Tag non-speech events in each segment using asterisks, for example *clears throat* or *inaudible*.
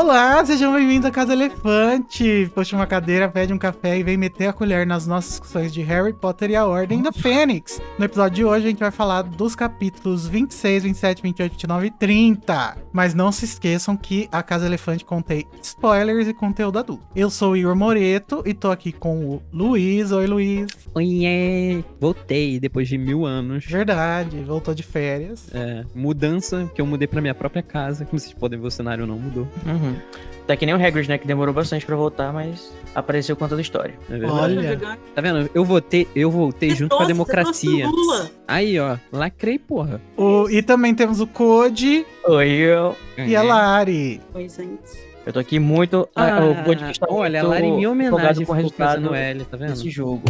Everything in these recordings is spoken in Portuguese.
Olá, sejam bem-vindos à Casa Elefante. Puxa uma cadeira, pede um café e vem meter a colher nas nossas discussões de Harry Potter e a Ordem da Fênix. No episódio de hoje, a gente vai falar dos capítulos 26, 27, 28, 29 e 30. Mas não se esqueçam que a Casa Elefante contém spoilers e conteúdo adulto. Eu sou o Igor Moreto e tô aqui com o Luiz. Oi, Luiz. Oiê! Voltei depois de mil anos. Verdade, voltou de férias. É, mudança, que eu mudei pra minha própria casa. Como vocês podem ver, o cenário não mudou. Uhum. Tá que nem o Hagrid, né? Que demorou bastante pra voltar, mas apareceu contando a história. É verdade. Olha, Tá vendo? Eu votei, eu voltei junto com a Nossa, democracia. Lula. Aí, ó, lacrei, porra. o- e também temos o Code Oi, eu. e a Lari. Oi, gente. Eu tô aqui muito. Ah, o podcast tá olha, a muito Lari, em minha homenagem, com o resultado L, tá vendo? desse jogo.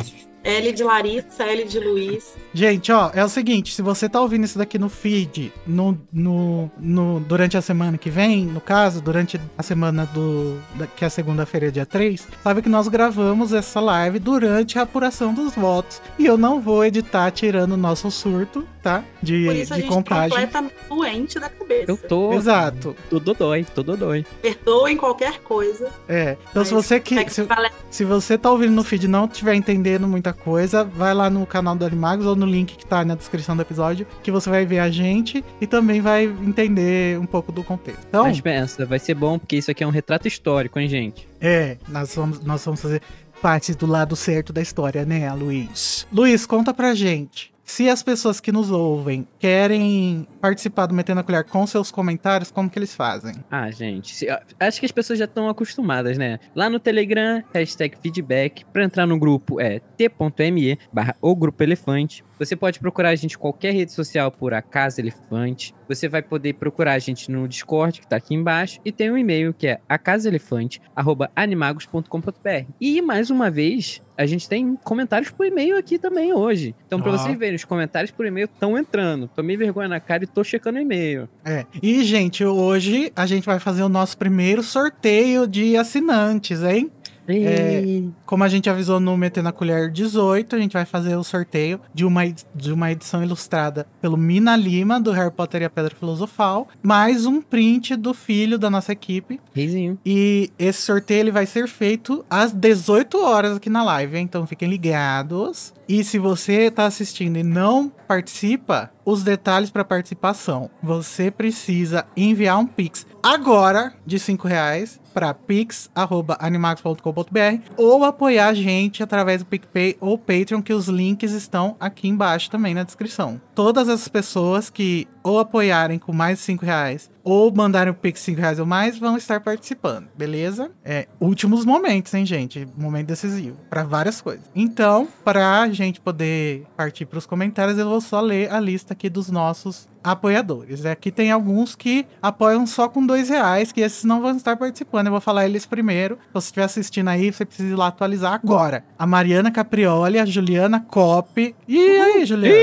L de Larissa, L de Luiz. Gente, ó, é o seguinte, se você tá ouvindo isso daqui no feed, no, no, no- durante a semana que vem, no caso, durante a semana do. da- que é segunda-feira, dia 3, sabe que nós gravamos essa live durante a apuração dos votos. E eu não vou editar tirando o nosso surto, tá? De, Por isso a de gente contagem. tá completamente doente da cabeça. Eu tô. Exato. Tô dodói, tô dodói. Perdoem qualquer coisa. É. Então, se você que. Segue Se, vale- se você tá ouvindo no feed e não estiver entendendo muita coisa, vai lá no canal do Animagos ou no link que tá na descrição do episódio, que você vai ver a gente e também vai entender um pouco do contexto. Então, Mas pensa, vai ser bom porque isso aqui é um retrato histórico, hein, gente? é, nós vamos, nós vamos fazer parte do lado certo da história, né, Luiz? Luiz, conta pra gente. Se as pessoas que nos ouvem querem participar do Metendo a Colher com seus comentários, como que eles fazem? Ah, gente, acho que as pessoas já estão acostumadas, né? Lá no Telegram, hashtag feedback. Pra entrar no grupo é t.me barra o grupo elefante. Você pode procurar a gente em qualquer rede social por a Casa Elefante. Você vai poder procurar a gente no Discord, que tá aqui embaixo. E tem um e-mail que é acasaelefante.animagos.com.br. E, mais uma vez, a gente tem comentários por e-mail aqui também hoje. Então, pra Ó. vocês verem, os comentários por e-mail estão entrando. Tomei vergonha na cara e tô checando o e-mail. É. E, gente, hoje a gente vai fazer o nosso primeiro sorteio de assinantes, hein? É, Como a gente avisou no Meter na Colher 18, a gente vai fazer o sorteio de uma, de uma edição ilustrada pelo Mina Lima, do Harry Potter e a Pedra Filosofal, mais um print do filho da nossa equipe. Reizinho. E esse sorteio ele vai ser feito às 18 horas aqui na live, então fiquem ligados. E se você está assistindo e não participa, os detalhes para participação. Você precisa enviar um Pix agora de 5 reais para pix.animax.com.br ou apoiar a gente através do PicPay ou Patreon, que os links estão aqui embaixo também na descrição. Todas as pessoas que ou apoiarem com mais de 5 reais ou mandarem o Pix 5 reais ou mais vão estar participando, beleza? É, últimos momentos, hein, gente? Momento decisivo para várias coisas. Então, para a gente poder partir para os comentários, eu vou só ler a lista aqui dos nossos apoiadores. Aqui tem alguns que apoiam só com dois reais, que esses não vão estar participando. Eu vou falar eles primeiro. Se você estiver assistindo aí, você precisa ir lá atualizar agora. A Mariana Caprioli, a Juliana Cop. E aí, Juliana?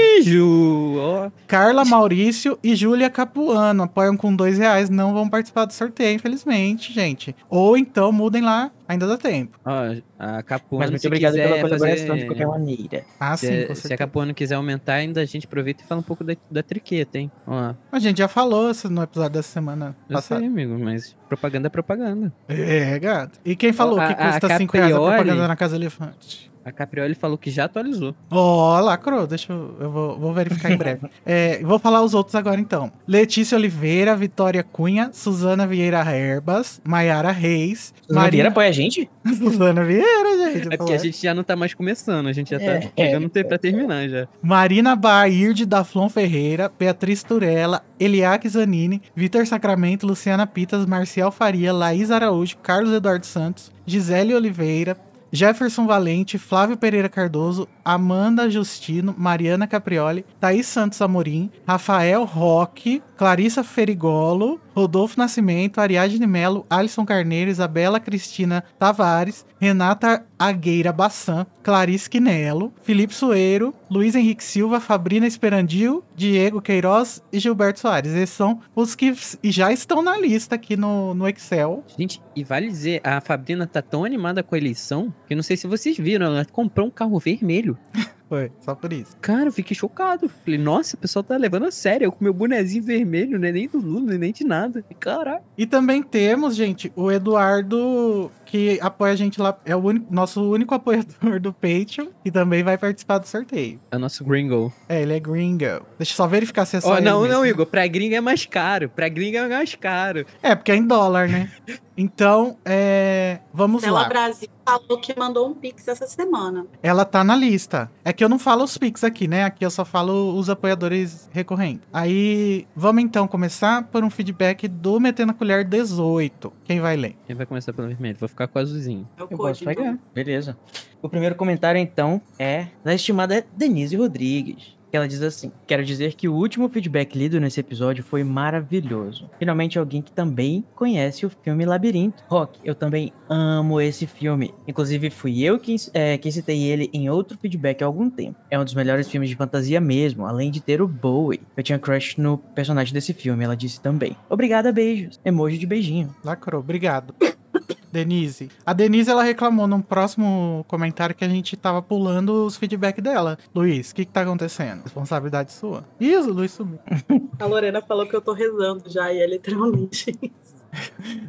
Ó, Carla Maurício e Júlia Capuano apoiam com dois reais, não vão participar do sorteio, infelizmente, gente. Ou então mudem lá, ainda dá tempo. Ó, a Capuano, Mas muito obrigado pela colaboração fazer- de qualquer maneira. Ah, sim, Se, com se a. Capuano quiser aumentar, ainda a gente aproveita e fala um pouco da, da triqueta, hein? Ó, A gente já falou isso no episódio dessa semana eu passada. sei, amigo, mas propaganda é propaganda. É, gato. E quem falou A- que a custa 5 reais a propaganda na Casa Elefante? A Caprioli falou que já atualizou. Ó, lacrou, deixa eu. Eu vou, vou verificar em breve. *laughs* É, vou falar os outros agora então. Letícia Oliveira, Vitória Cunha, Suzana Vieira Herbas, Maiara Reis, Suzana Vieira apoia a gente? *laughs* Suzana Vieira, gente. É porque a gente já não tá mais começando, a gente já tá É. chegando ter pra terminar já. Marina Baird, Daflon Ferreira, Beatriz Turella, Eliaque Zanini, Vitor Sacramento, Luciana Pitas, Marcial Faria, Laís Araújo, Carlos Eduardo Santos, Gisele Oliveira, Jefferson Valente, Flávio Pereira Cardoso, Amanda Justino, Mariana Caprioli, Thaís Santos Amorim, Rafael Roque, Clarissa Ferigolo, Rodolfo Nascimento, Ariadne Melo, Alisson Carneiro, Isabela Cristina Tavares, Renata Agueira Bassan, Clarice Quinelo, Felipe Sueiro, Luiz Henrique Silva, Fabrina Esperandil, Diego Queiroz e Gilberto Soares. Esses são os que já estão na lista aqui no, no Excel. Gente, e vale dizer, a Fabrina tá tão animada com a eleição que não sei se vocês viram, ela comprou um carro vermelho. *laughs* Foi, só por isso. Cara, eu fiquei chocado. Falei, nossa, o pessoal tá levando a sério. Eu com meu bonezinho vermelho, não é nem do Lula, nem de nada. Caraca. E também temos, gente, o Eduardo, que apoia a gente lá, é o único, nosso único apoiador do Patreon, e também vai participar do sorteio. É o nosso gringo. É, ele é gringo. Deixa eu só verificar se é só ele não, mesmo. não, Igor. Pra gringa é mais caro. Pra gringa é mais caro. É, porque é em dólar, né? *laughs* Então, é, vamos Ela lá. Brasil falou que mandou um pix essa semana. Ela tá na lista. É que eu não falo os Pix aqui, né? Aqui eu só falo os apoiadores recorrentes. Aí, vamos então começar por um feedback do Metendo a Colher 18. Quem vai ler? Quem vai começar pelo vermelho? Vou ficar com o azulzinho. É Eu code, posso pegar. então. Beleza. O primeiro comentário, então, é da estimada Denise Rodrigues. Que ela diz assim: Quero dizer que o último feedback lido nesse episódio foi maravilhoso. Finalmente, alguém que também conhece o filme Labirinto. Rock, eu também amo esse filme. Inclusive, fui eu quem, é, quem citei ele em outro feedback há algum tempo. É um dos melhores filmes de fantasia mesmo, além de ter o Bowie. Eu tinha crush no personagem desse filme, ela disse também. Obrigada, beijos. Emoji de beijinho. Lacrou, obrigado. Denise. A Denise, ela reclamou num próximo comentário que a gente tava pulando os feedback dela. Luiz, o que que tá acontecendo? Responsabilidade sua. Ih, o Luiz sumiu. *laughs* A Lorena falou que eu tô rezando já, e é literalmente isso.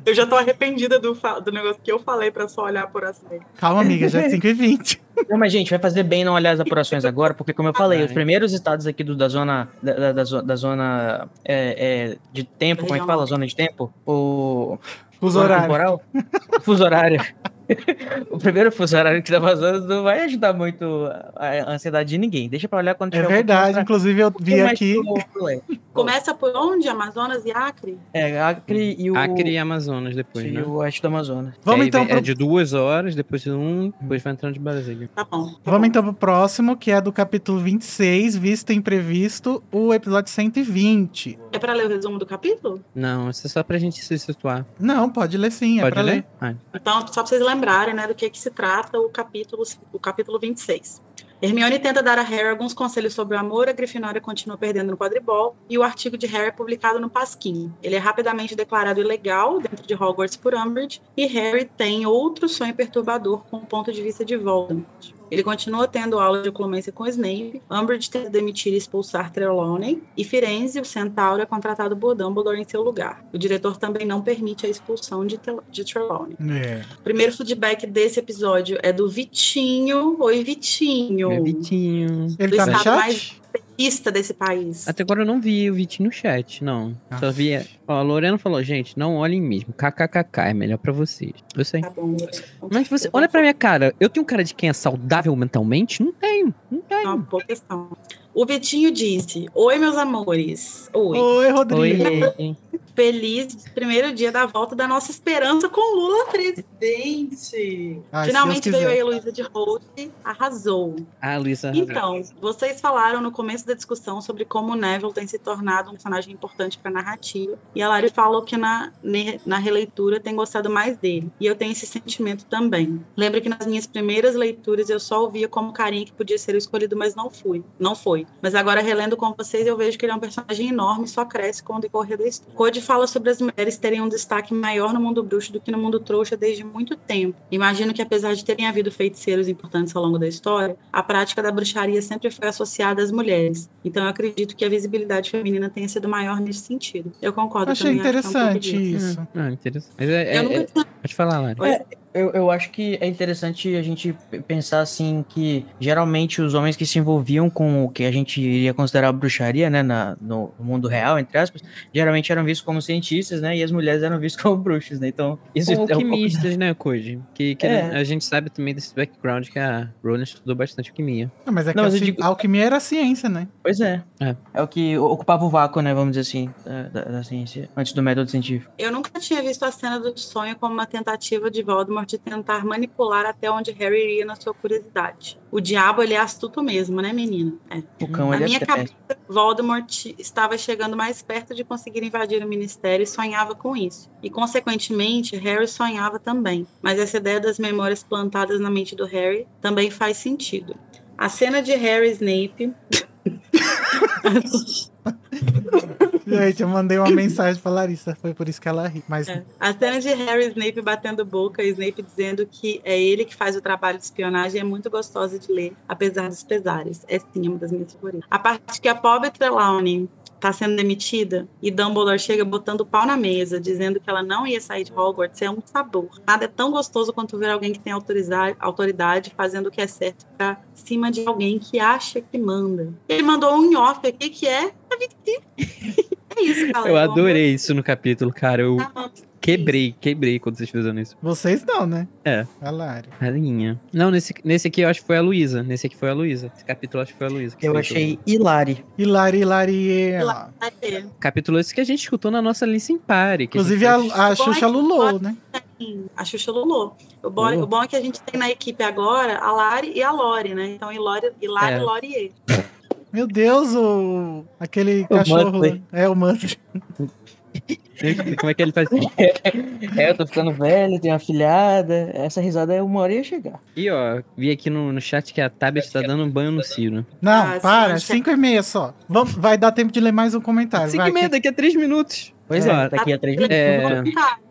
Eu já tô arrependida do, do negócio que eu falei pra só olhar por assim. Calma, amiga, já é 5h20. *laughs* Não, mas gente, vai fazer bem não olhar as apurações agora, porque como eu falei, Vai. os primeiros estados aqui do, da zona da, da- da zona é, é, de tempo, como é que fala? Zona de tempo? O Horários. temporal? fuso horário. *laughs* o primeiro fuso horário que tá vazando não vai ajudar muito a, ansiedade de ninguém. Deixa pra olhar quando É tiver um pouquinho verdade, mais inclusive eu vi aqui. Começa por onde? Amazonas e Acre? É, Acre e o, Acre e Amazonas depois, e né? o oeste do Amazonas. Vamos aí então pro É de duas horas, depois de um, depois vai entrando de Brasília. Tá bom. tá Vamos bom. então pro próximo, que é do capítulo 26, Visto Imprevisto, o episódio 120. É pra ler o resumo do capítulo? Não, isso é só pra gente se situar. Não, pode ler sim, é Pode pra ler? ler. Ah, Então, só pra vocês lembrarem, né, do que, que se trata o capítulo, o capítulo 26. Hermione tenta dar a Harry alguns conselhos sobre o amor, a Grifinória continua perdendo no quadribol, e o artigo de Harry é publicado no Pasquim. Ele é rapidamente declarado ilegal dentro de Hogwarts por Umbridge, e Harry tem outro sonho perturbador com o ponto de vista de Voldemort. Ele continua tendo aula de oclumência com Snape, Umbridge tenta demitir e expulsar Trelawney, e Firenze, o centauro, é contratado por Dumbledore em seu lugar. O diretor também não permite a expulsão de, Tel- de Trelawney. É. O primeiro feedback desse episódio é do Vitinho. Oi, Vitinho. meu Vitinho. Ele Do tá no estado chat? mais petista desse país. Até agora eu não vi o Vitinho no chat, não. Só vi. Ó, a Lorena falou, gente, não olhem mesmo. KKKK é melhor pra vocês. Eu sei. Tá bom. Mas você, olha pra minha cara. Eu tenho cara de quem é saudável mentalmente? Não tenho. Não uma tenho. boa questão. O Vitinho disse: Oi, meus amores. Oi. Oi, Rodrigo. Oi. Feliz primeiro dia da volta da nossa esperança com Lula presidente. Ai, Finalmente veio quiser. a Heloísa de Holt, arrasou. Ah, Luísa. arrasou. Então, vocês falaram no começo da discussão sobre como o Neville tem se tornado um personagem importante para a narrativa. E a Lari falou que na, na releitura tem gostado mais dele. E eu tenho esse sentimento também. Lembro que nas minhas primeiras leituras eu só ouvia como carinha que podia ser o escolhido, mas não fui. Não foi. Mas agora, relendo com vocês, eu vejo que ele é um personagem enorme e só cresce com o decorrer da história. Code fala sobre as mulheres terem um destaque maior no mundo bruxo do que no mundo trouxa desde muito tempo. Imagino que, apesar de terem havido feiticeiros importantes ao longo da história, a prática da bruxaria sempre foi associada às mulheres. Então, eu acredito que a visibilidade feminina tenha sido maior nesse sentido. Eu concordo Achei também. acho que é um interessante isso. Ah, interessante. Mas é, é- Eu nunca é- Pode falar, Lari. Oi? Eu, eu acho que é interessante a gente pensar assim que geralmente os homens que se envolviam com o que a gente iria considerar bruxaria, né, na, no mundo real, entre aspas, geralmente eram vistos como cientistas, né, e as mulheres eram vistas como bruxas, né, então isso Ou é um pouco... alquimistas, *laughs* né, Koji? Que, que É. a gente sabe também desse background que a Rowling estudou bastante alquimia. Não, mas é que Não, a, ci- digo- a alquimia era ciência, né? Pois é. É. é. o que ocupava o vácuo, né, vamos dizer assim, da, da- da ciência, antes do método científico. Eu nunca tinha visto a cena do sonho como uma tentativa de Voldemort de tentar manipular até onde Harry iria na sua curiosidade. O diabo, ele é astuto mesmo, né, menina? É. O cão, Na ele minha é cabeça, Voldemort estava chegando mais perto de conseguir invadir o ministério e sonhava com isso. E, consequentemente, Harry sonhava também. Mas essa ideia das memórias plantadas na mente do Harry também faz sentido. A cena de Harry e Snape *laughs* Gente, eu mandei uma mensagem pra Larissa, foi por isso que ela ri. Mas É. A cena de Harry e Snape batendo boca e Snape dizendo que é ele que faz o trabalho de espionagem é muito gostosa de ler, apesar dos pesares. É sim uma das minhas favoritas. A parte que a pobre Trelawney tá sendo demitida e Dumbledore chega botando o pau na mesa, dizendo que ela não ia sair de Hogwarts, é um sabor. Nada é tão gostoso quanto ver alguém que tem autoridade fazendo o que é certo pra cima de alguém que acha que manda. Ele mandou um em off aqui que é a Victim. *laughs* É isso, galera. Eu adorei isso no capítulo, cara. Eu Tá, quebrei, quebrei quando vocês fizeram isso. vocês não, né? É. A Lari. Rainha. Não, nesse, nesse aqui eu acho que foi a Luísa. Nesse aqui foi a Luísa. Esse capítulo eu acho que foi a Luísa. Eu achei hilari. Hilari, Hilari. É. Capítulo esse que a gente escutou na nossa Listen Party. que Inclusive a a, gente fez- a Bom, Xuxa é Lulou, né? A Xuxa Lulô. O bom, Lulô. o bom é que a gente tem na equipe agora a Lari e a Lori, né? Então, Hilari, Hilari É. Laurier. Meu Deus, o aquele O cachorro. Muttley. É o Muttley. *laughs* *laughs* Como é que ele faz? *laughs* É, eu tô ficando velho, tenho uma filhada. Essa risada é uma hora ia chegar. E ó, vi aqui no, no chat que a Tabet tá dando um banho no Ciro. Não, Ah, para, sim, 5 e meia só. Vamos, vai dar tempo de ler mais um comentário. Cinco vai, e meia, daqui a três minutos. Pois Ó, é, daqui a três minutos. É.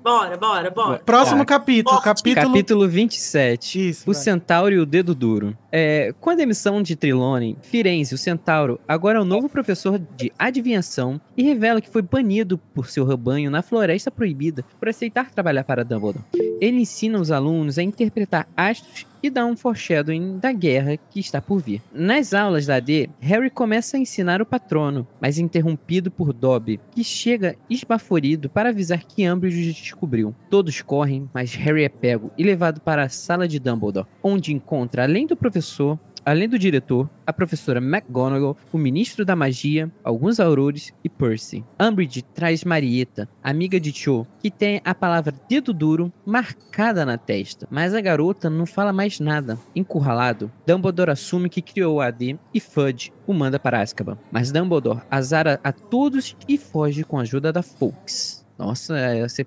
Bora, bora, bora. Próximo Tá. capítulo, capítulo. Capítulo 27. Isso. O vai. Centauro e o Dedo Duro. É, com a demissão de Trelawney, Firenze, o Centauro, agora é o novo professor de adivinhação e revela que foi banido por seu rebanho na Floresta Proibida por aceitar trabalhar para Dumbledore. Ele ensina os alunos a interpretar astros e dá um foreshadowing da guerra que está por vir. Nas aulas da AD, Harry começa a ensinar o patrono, mas é interrompido por Dobby, que chega esbaforido para avisar que Umbridge descobriu. Todos correm, mas Harry é pego e levado para a sala de Dumbledore, onde encontra, além do professor, além do diretor, a professora McGonagall, o ministro da magia, alguns aurores e Percy. Umbridge traz Marieta, amiga de Cho, que tem a palavra dedo duro marcada na testa, mas a garota não fala mais nada. Encurralado, Dumbledore assume que criou a AD e Fudge o manda para Azkaban. Mas Dumbledore azara a todos e foge com a ajuda da Fawkes. Nossa, esse,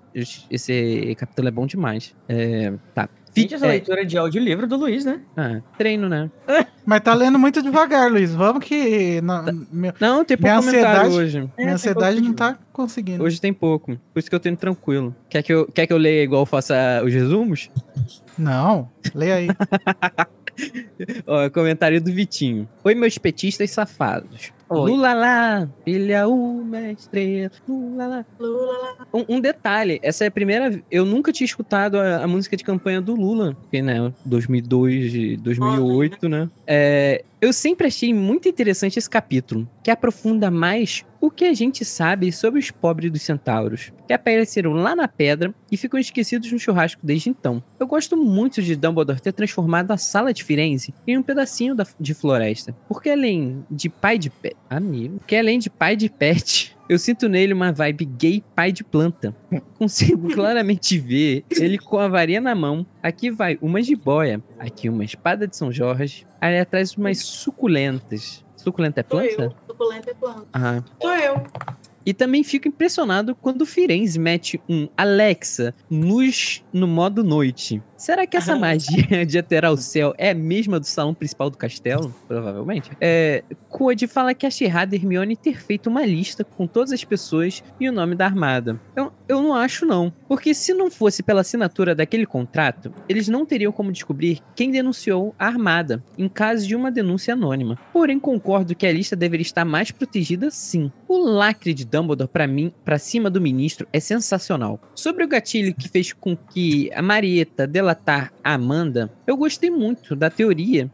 esse capítulo é bom demais. É, tá. Gente, essa É, leitura de audiolivro do Luiz, né? ah, treino, né? *laughs* Mas tá lendo muito devagar, Luiz. Vamos que. não- meu- Não, tem pouco ansiedade- hoje. minha tem ansiedade não tá conseguindo. Hoje tem pouco. Por isso que eu tô indo tranquilo. Quer que eu, quer que eu leia igual eu faça os resumos? Não, leia aí. *laughs* Ó, comentário do Vitinho. Oi, meus petistas safados. Oi. Lula lá, brilha uma estrela. Lula lá. Lula, lá. Um, um detalhe, essa é a primeira. Eu nunca tinha escutado a, a música de campanha do Lula, porque, né, 2002, de 2008, né? É, eu sempre achei muito interessante esse capítulo, que aprofunda mais o que a gente sabe sobre os pobres dos centauros, que apareceram lá na pedra e ficam esquecidos no churrasco desde então. Eu gosto muito de Dumbledore ter transformado a sala de Firenze em um pedacinho da- de floresta, porque além de pai de pet, amigo, porque além de pai de pet, *laughs* eu sinto nele uma vibe gay pai de planta. Consigo *laughs* claramente ver ele com a varinha na mão. Aqui vai uma jiboia, aqui uma espada de São Jorge, aí atrás umas suculentas. Suculenta é Sou planta? eu. Suculenta é planta. Ah. Sou eu. E também fico impressionado quando o Firenze mete um Alexa, luz no modo noite. Será que essa magia *laughs* de alterar o céu é a mesma do salão principal do castelo? Provavelmente. É, Code fala que errado Hermione ter feito uma lista com todas as pessoas e o nome da armada. Eu, eu não acho não, porque se não fosse pela assinatura daquele contrato, eles não teriam como descobrir quem denunciou a armada, em caso de uma denúncia anônima. Porém, concordo que a lista deveria estar mais protegida sim. O lacre de Dumbledore para mim, para cima do ministro, é sensacional. Sobre o gatilho que fez com que a Marieta delatar a Amanda, eu gostei muito da teoria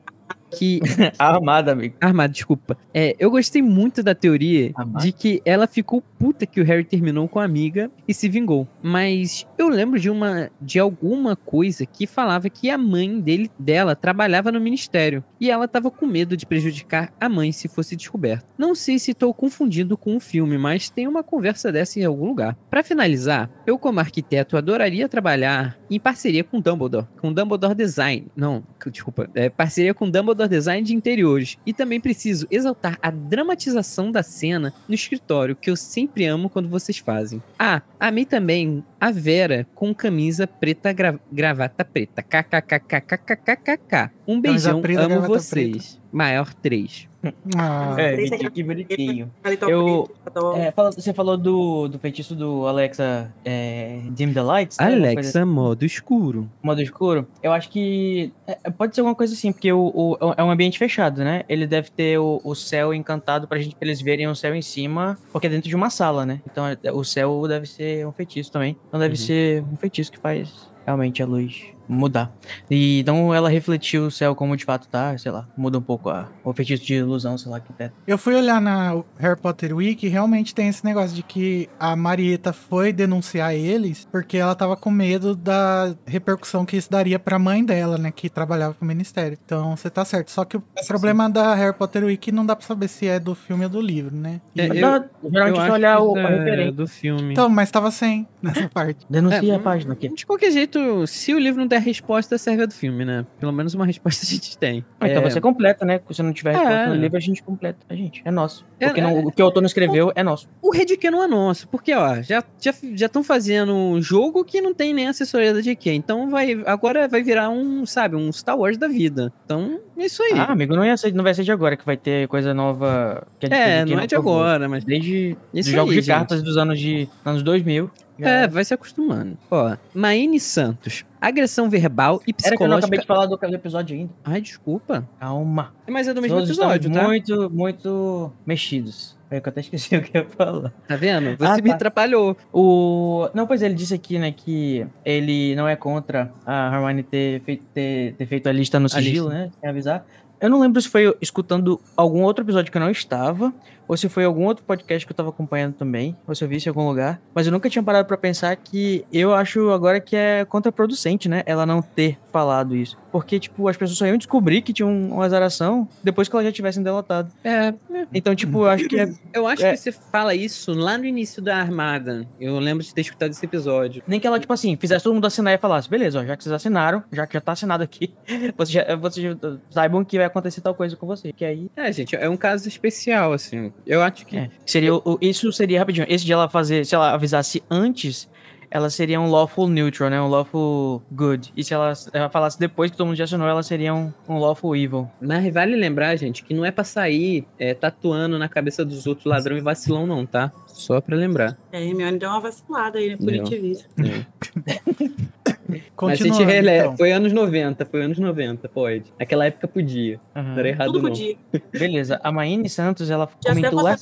que *laughs* Armada, amigo. Armada, desculpa. É, eu gostei muito da teoria Armada. de que ela ficou puta que o Harry terminou com a amiga e se vingou. Mas eu lembro de uma de alguma coisa que falava que a mãe dele dela trabalhava no ministério e ela tava com medo de prejudicar a mãe se fosse descoberta. Não sei se estou confundindo com o filme, mas tem uma conversa dessa em algum lugar. Pra finalizar, eu como arquiteto adoraria trabalhar em parceria com Dumbledore, com Dumbledore Design. Não, desculpa, é parceria com Dumbledore Design de interiores. E também preciso exaltar a dramatização da cena no escritório, que eu sempre amo quando vocês fazem. Ah, amei também a Vera com camisa preta, gra- gravata preta. KKKKKKKK. Um beijão, preta, amo vocês. Maior 3. Ah, É, Esse Vitinho, aqui- que bonitinho. Paletó Eu- paletó- É, você falou do, do feitiço do Alexa é, Dim the Lights? né? Alexa, modo escuro. modo escuro, eu acho que é, é, pode ser alguma coisa assim, porque o, o- é um ambiente fechado, né? Ele deve ter o, o céu encantado pra gente, pra eles verem o céu em cima, porque é dentro de uma sala, né? Então é- o céu deve ser um feitiço também. Então deve Uhum. ser um feitiço que faz realmente a luz mudar. E então ela refletiu o céu como de fato tá, sei lá, muda um pouco a, o feitiço de ilusão, sei lá, que tem. Eu fui olhar na Harry Potter Week e realmente tem esse negócio de que a Marieta foi denunciar eles porque ela tava com medo da repercussão que isso daria pra mãe dela, né, que trabalhava pro ministério. Então você tá certo. Só que o problema da Harry Potter Week não dá pra saber se é do filme ou do livro, né? E- É, eu- Dá- geralmente que olhar o, é referência. do filme. Então, mas tava sem nessa *laughs* parte. Denuncia É, a página aqui. De qualquer jeito, se o livro não der resposta, serve a do filme, né? Pelo menos uma resposta a gente tem. Ah, Então É, você completa, né? Se não tiver resposta É. no livro, a gente completa. A gente, é nosso. É, Porque não- é. o que o autor não escreveu é nosso. O Redk não é nosso, porque, ó, já já já estão fazendo um jogo que não tem nem assessoria da GQ. Então vai agora vai virar um, sabe, um Star Wars da vida. Então, é isso aí. Ah, amigo, não, ia ser, não vai ser de agora que vai ter coisa nova. A é, GQ não é de agora, mas Desde os jogos de cartas dos anos de anos 2000. Já- é, vai se acostumando. Ó, Maine Santos. Agressão verbal e Era que eu não acabei psicológica. de falar do, do episódio ainda. Ai, desculpa. Calma. Mas é do mesmo Todos episódio, tá? muito, muito mexidos. É que eu até esqueci *laughs* o que eu ia falar. Tá vendo? Você Ah, me tá. atrapalhou. O... Não, pois é, ele disse aqui, né, que ele não é contra a Hermione ter feito, ter, ter feito a lista no sigilo, lista. né, sem avisar. Eu não lembro se foi escutando algum outro episódio que eu não estava, ou se foi algum outro podcast que eu tava acompanhando também, ou se eu vi isso em algum lugar. Mas eu nunca tinha parado pra pensar que eu acho agora que é contraproducente, né, ela não ter falado isso. Porque, tipo, as pessoas só iam descobrir que tinha um- uma azaração depois que elas já tivessem delatado. É, Então, tipo, eu acho que é eu acho É. que você fala isso lá no início da Armada. Eu lembro de ter escutado esse episódio. Nem que ela, tipo assim, fizesse todo mundo assinar e falasse, beleza, ó, já que vocês assinaram, já que já tá assinado aqui, *laughs* vocês, já, vocês já saibam que vai acontecer tal coisa com você. Que aí. É, gente, é um caso especial, assim. Eu acho que. É, seria, o- isso seria rapidinho. Esse de ela fazer, se ela avisasse antes, ela seria um lawful neutral, né? Um lawful good. E se ela, ela falasse depois que todo mundo já assinou, ela seria um, um lawful evil. Mas vale lembrar, gente, que não é pra sair é, tatuando na cabeça dos outros ladrão e vacilão, não, tá? Só pra lembrar. É, a Hermione deu uma vacilada aí, né? Punitivista. *laughs* Mas a gente releva. então. Foi anos 90, foi anos 90, pode. Naquela época podia. Aham. Não era errado, Tudo não. podia. *laughs* Beleza. A Maine Santos, ela Já comentou lá.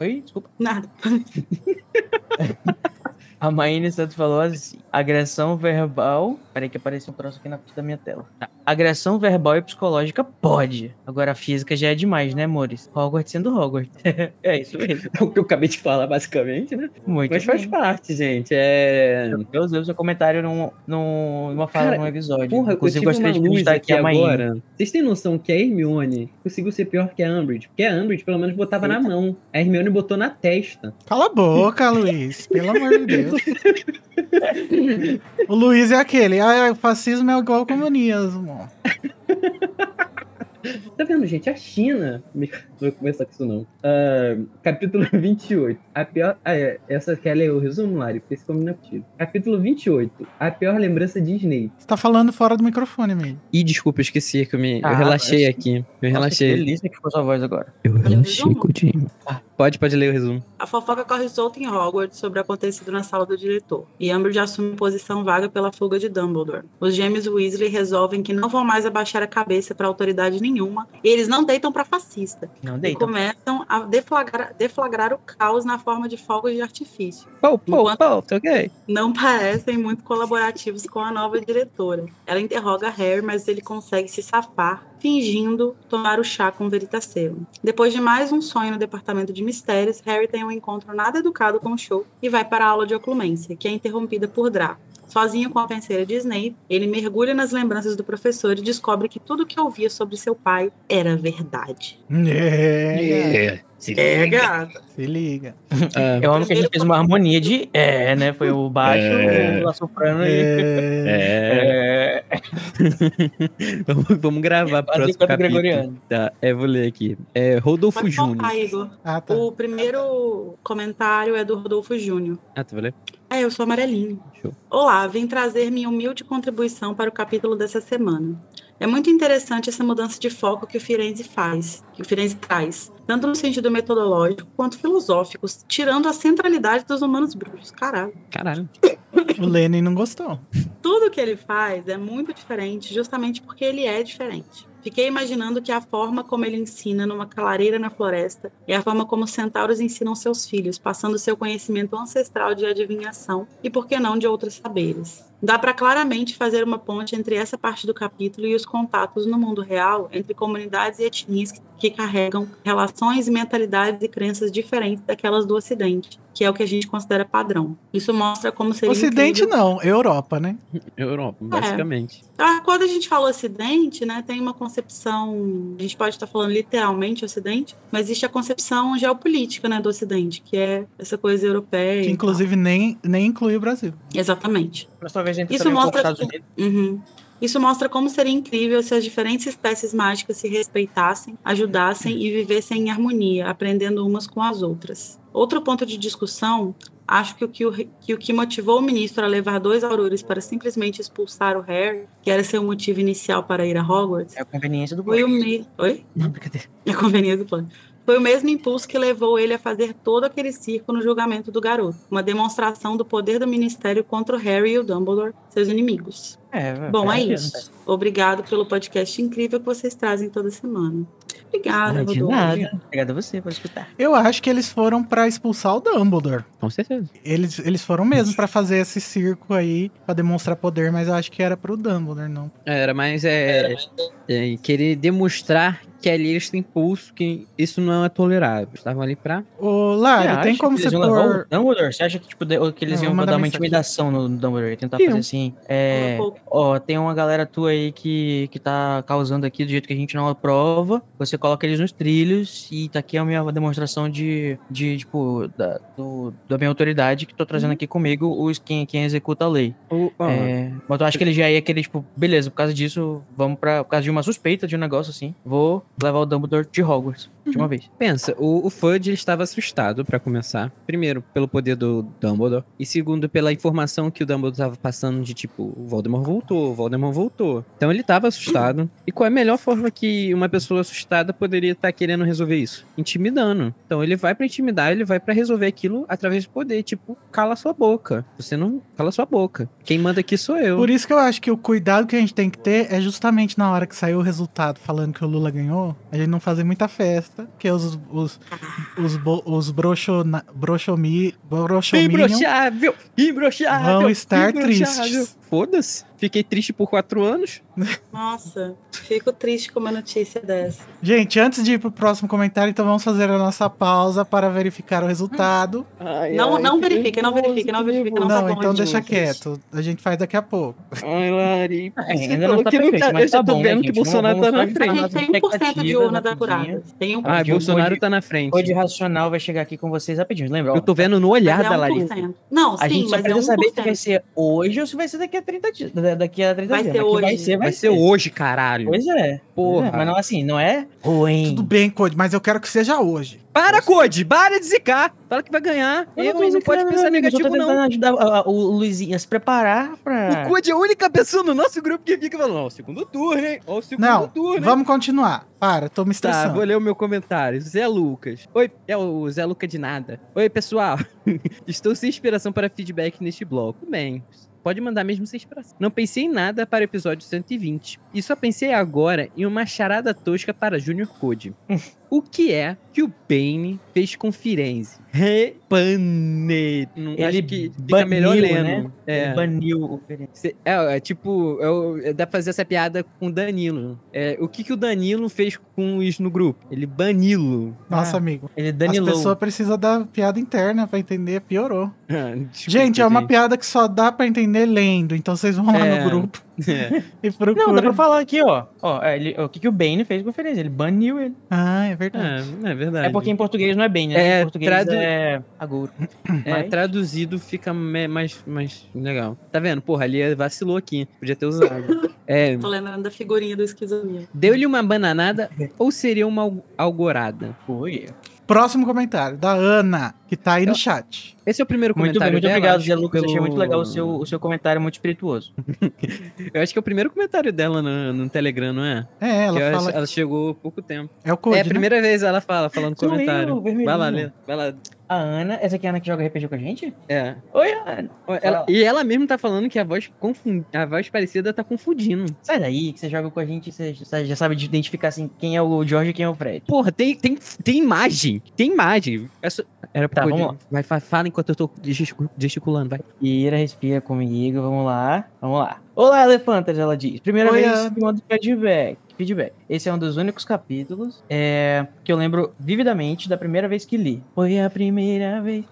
Oi, desculpa. nada. *laughs* A Maine Santos falou assim: agressão verbal. Peraí, que apareceu um troço aqui na frente da minha tela. Tá. Agressão verbal e psicológica pode. Agora a física já é demais, né, amores? Hogwarts sendo Hogwarts. *laughs* é isso mesmo. É o que eu acabei de falar, basicamente, né? Muito Mas faz bem. parte, gente. É. Meu Deus, seu comentário num, num, numa fala Cara, num episódio. Porra, eu Inclusive, tive uma gostaria de luz aqui que a Maine. agora. Vocês têm noção que a Hermione conseguiu ser pior que a Umbridge? Porque a Umbridge, pelo menos, botava na mão. A Hermione botou na testa. Cala a boca, Luiz. Pelo amor de Deus. O Luiz é aquele. Ah, o fascismo é igual ao comunismo. Tá vendo, gente? A China. Não vou começar com isso, não. Ah, capítulo *laughs* 28. A pior. Ah, é. Essa quer ler o resumo, Lari? Porque esse combina contigo. Capítulo 28. A pior lembrança de Snape. Você tá falando fora do microfone, amigo. Ih, desculpa, eu esqueci que eu, me, eu Ah, relaxei mas- aqui. Eu Nossa, que relaxei. delícia que ficou sua voz agora. Eu relaxei com o Jim. Pode, pode ler o resumo. A fofoca corre solta em Hogwarts sobre o acontecido na sala do diretor, e Umbridge assume posição vaga pela fuga de Dumbledore. Os gêmeos Weasley resolvem que não vão mais abaixar a cabeça para autoridade nenhuma, e eles não deitam para fascista, Não e começam a deflagrar, deflagrar o caos na forma de fogos de artifício. Pô, Enquanto- pô, tá ok. Não parecem muito colaborativos com a nova diretora. Ela interroga Harry, mas ele consegue se safar, fingindo tomar o chá com Veritaserum. Depois de mais um sonho no departamento de mistérios, Harry tem um encontro nada educado com o show e vai para a aula de oclumência, que é interrompida por Draco. Sozinho com a penseira de Snape, ele mergulha nas lembranças do professor e descobre que tudo que ouvia sobre seu pai era verdade. É, Se É, gata. se liga. Ah, Eu amo que a gente fez uma harmonia de é, né? Foi o baixo, É. o soprano e. é. *laughs* É, vamos, vamos gravar quase próximo capítulo. gregoriano. Tá, é, vou ler aqui. É Rodolfo Pode Júnior. contar. Ah, tá. O primeiro comentário é do Rodolfo Júnior. Ah, tu vai ler? É, eu sou amarelinho. Show. Olá, vim trazer minha humilde contribuição para o capítulo dessa semana. É muito interessante essa mudança de foco que o Firenze faz, que o Firenze traz, tanto no sentido metodológico quanto filosófico, tirando a centralidade dos humanos bruxos. Caralho. Caralho. O Lenin não gostou. Tudo que ele faz é muito diferente, justamente porque ele é diferente. Fiquei imaginando que a forma como ele ensina numa clareira na floresta é a forma como os centauros ensinam seus filhos, passando seu conhecimento ancestral de adivinhação e, por que não, de outros saberes. Dá para claramente fazer uma ponte entre essa parte do capítulo e os contatos no mundo real entre comunidades e etnias que, que carregam relações, mentalidades e crenças diferentes daquelas do Ocidente, que é o que a gente considera padrão. Isso mostra como seria Ocidente incrível... não, Europa, né? *laughs* Europa, basicamente. Ah, Quando a gente fala Ocidente, né, tem uma concepção, a gente pode estar falando literalmente Ocidente, mas existe a concepção geopolítica, né, do Ocidente, que é essa coisa europeia. Que inclusive nem, nem inclui o Brasil. Exatamente. Mas talvez Isso também um pouco mostra Estados que- Unidos. Uhum. Isso mostra como seria incrível se as diferentes espécies mágicas se respeitassem, ajudassem e vivessem em harmonia, aprendendo umas com as outras. Outro ponto de discussão, acho que o que, o, que o que motivou o ministro a levar dois aurores para simplesmente expulsar o Harry, que era seu motivo inicial para ir a Hogwarts, É a conveniência do foi o plano. me... Oi? Não, brincadeira. A conveniência do plano. Foi o mesmo impulso que levou ele a fazer todo aquele circo no julgamento do garoto. Uma demonstração do poder do ministério contra o Harry e o Dumbledore, seus inimigos. É, Bom, é sentido. isso. Obrigado pelo podcast incrível que vocês trazem toda semana. Obrigada, Ah, de Rodolfo. nada. Obrigado a você por escutar. Eu acho que eles foram pra expulsar o Dumbledore. Com certeza. Eles, eles foram mesmo pra fazer esse circo aí, pra demonstrar poder, mas eu acho que era pro Dumbledore, não. Era, mas é, é querer demonstrar que ali eles têm pulso, que isso não é tolerável. Estavam ali pra. Ô, Você tem como você pôr... o Dumbledore? Você acha que, tipo, de- que eles Não, iam dar uma intimidação no Dumbledore? Tentar Iam. fazer assim. É. Um. Ó, tem uma galera tua aí que, que tá causando aqui do jeito que a gente não aprova. Você coloca eles nos trilhos e tá aqui a minha demonstração de, de tipo, da, do- da minha autoridade que tô trazendo aqui comigo os quem, quem executa a lei. O, ó, É, mas eu acho que ele já ia querer, tipo, beleza, por causa disso, vamos pra. Por causa de uma suspeita de um negócio assim, vou levar o Dumbledore de Hogwarts de uma vez. Pensa, o, o Fudge ele estava assustado pra começar. Primeiro, pelo poder do Dumbledore. E segundo, pela informação que o Dumbledore estava passando de tipo, o Voldemort voltou, o Voldemort voltou. Então ele estava assustado. *clears throat* E qual é a melhor forma que uma pessoa assustada poderia estar querendo resolver isso? Intimidando. Então ele vai pra intimidar, ele vai pra resolver aquilo através do poder. Tipo, cala sua boca. Você não cala sua boca. Quem manda aqui sou eu. Por isso que eu acho que o cuidado que a gente tem que ter é justamente na hora que saiu o resultado falando que o Lula ganhou, a gente não fazer muita festa, que os, os, os, bo- os broxona- broxomi, broxominion Imbrochável! Imbrochável! vão estar tristes. Foda-se. Fiquei triste por quatro anos. Nossa, fico triste com uma notícia dessa. Gente, antes de ir pro próximo comentário, então vamos fazer a nossa pausa para verificar o resultado. Não, não verifica, não verifica, não verifica, não, Não, tá bom, então deixa gente. quieto. A gente faz daqui a pouco. Ai, Lari. É, ainda não tá perfeito, tá- mas Eu já tá tô bom, né, vendo que gente? Bolsonaro Vamos tá na frente. gente tem 1% de urnas rapidinho. apuradas. Tem um Ah, Bolsonaro tá na frente. Hoje Racional vai chegar aqui com vocês rapidinho, lembra? ó? Eu tô vendo no olhar é da Larissa. 1%. Não, A sim, mas é precisa saber se vai 1%. ser hoje ou se vai ser daqui a 30 dias. Da- Daqui a 30 Vai dias. ser hoje. Vai ser, Vai ser hoje, caralho. Pois é. Porra. Pois é, Mas não assim, não é ruim. Tudo bem, Code, mas eu quero que seja hoje. Para, Code! Para de zicar! Fala que vai ganhar. Eu Eu, e não pode pensar amigo, eu negativo, tô tentando não. ajudar a- a- o Luizinho a se preparar pra. O Code é a única pessoa no nosso grupo que fica falando, ó, o segundo turno, hein? Ó, o segundo Não, turno, hein? vamos continuar. Para, tô me Tá, estressando. vou ler o meu comentário. Zé Lucas. Oi, é o Zé Lucas de nada. Oi, pessoal. *laughs* Estou sem inspiração para feedback neste bloco. Bem, pode mandar mesmo sem inspiração. Não pensei em nada para o episódio 120. E só pensei agora em uma charada tosca para Junior Code. *laughs* o que é que o Bane fez com Firenze? Repane. Ele acho que fica melhor baniu, lendo. né? É. Ele baniu o Cê- É, é tipo, é é, dá pra fazer essa piada com o Danilo. É, o que, que o Danilo fez com isso no grupo? Ele banilo. Nossa, Ah, amigo. Ele As danilou. pessoas precisam da piada interna pra entender, piorou. *laughs* Desculpa, gente, é uma piada que só dá pra entender lendo, então vocês vão lá É. no grupo É. *laughs* e procuram. Não, dá pra falar aqui, ó. ó é, ele- o que, que o Bane fez com o Feren? Ele baniu ele. Ah, é verdade. É, é verdade. É porque em português não é Bane, né? É, em português tradu- é Aguro. *clears throat* É, Mas- traduzido fica mais, mais legal. Tá vendo? Porra, ali vacilou aqui. Podia ter usado. *laughs* É, Tô lembrando da figurinha do esquizomia. deu-lhe uma bananada ou seria uma al- algorada? Foi. Próximo comentário, da Ana. que tá aí no Eu- chat. Esse é o primeiro Muito bem, comentário muito dela, obrigado, Zé Lucas. Achei pelo- muito legal o seu, o seu comentário muito espirituoso. *laughs* Eu acho que é o primeiro comentário dela no, no Telegram, não é? É, ela Que eu fala. ela chegou há pouco tempo. É o Code, é a né? primeira vez ela fala, falando eu, comentário. vermelhinho. vai lá, Lê. Vai lá. A Ana, essa aqui é a Ana que joga RPG com a gente? É. Oi, Ana. Ela- e ela mesmo tá falando que a voz, confun- a voz parecida tá confundindo. Sai daí, que você joga com a gente, você já sabe de identificar assim quem é o Jorge e quem é o Fred. Porra, tem, tem, tem imagem. Tem imagem. É só- Era Tá, pro vamos Codinho. Vai, fa- fala enquanto eu tô gesticu- gesticulando, vai. Respira, respira comigo, vamos lá, vamos lá. Olá, elefantas, ela diz. Primeira Oi, vez que mando feedback. Feedback. Esse é um dos únicos capítulos é, que eu lembro vividamente da primeira vez que li. Foi a primeira vez.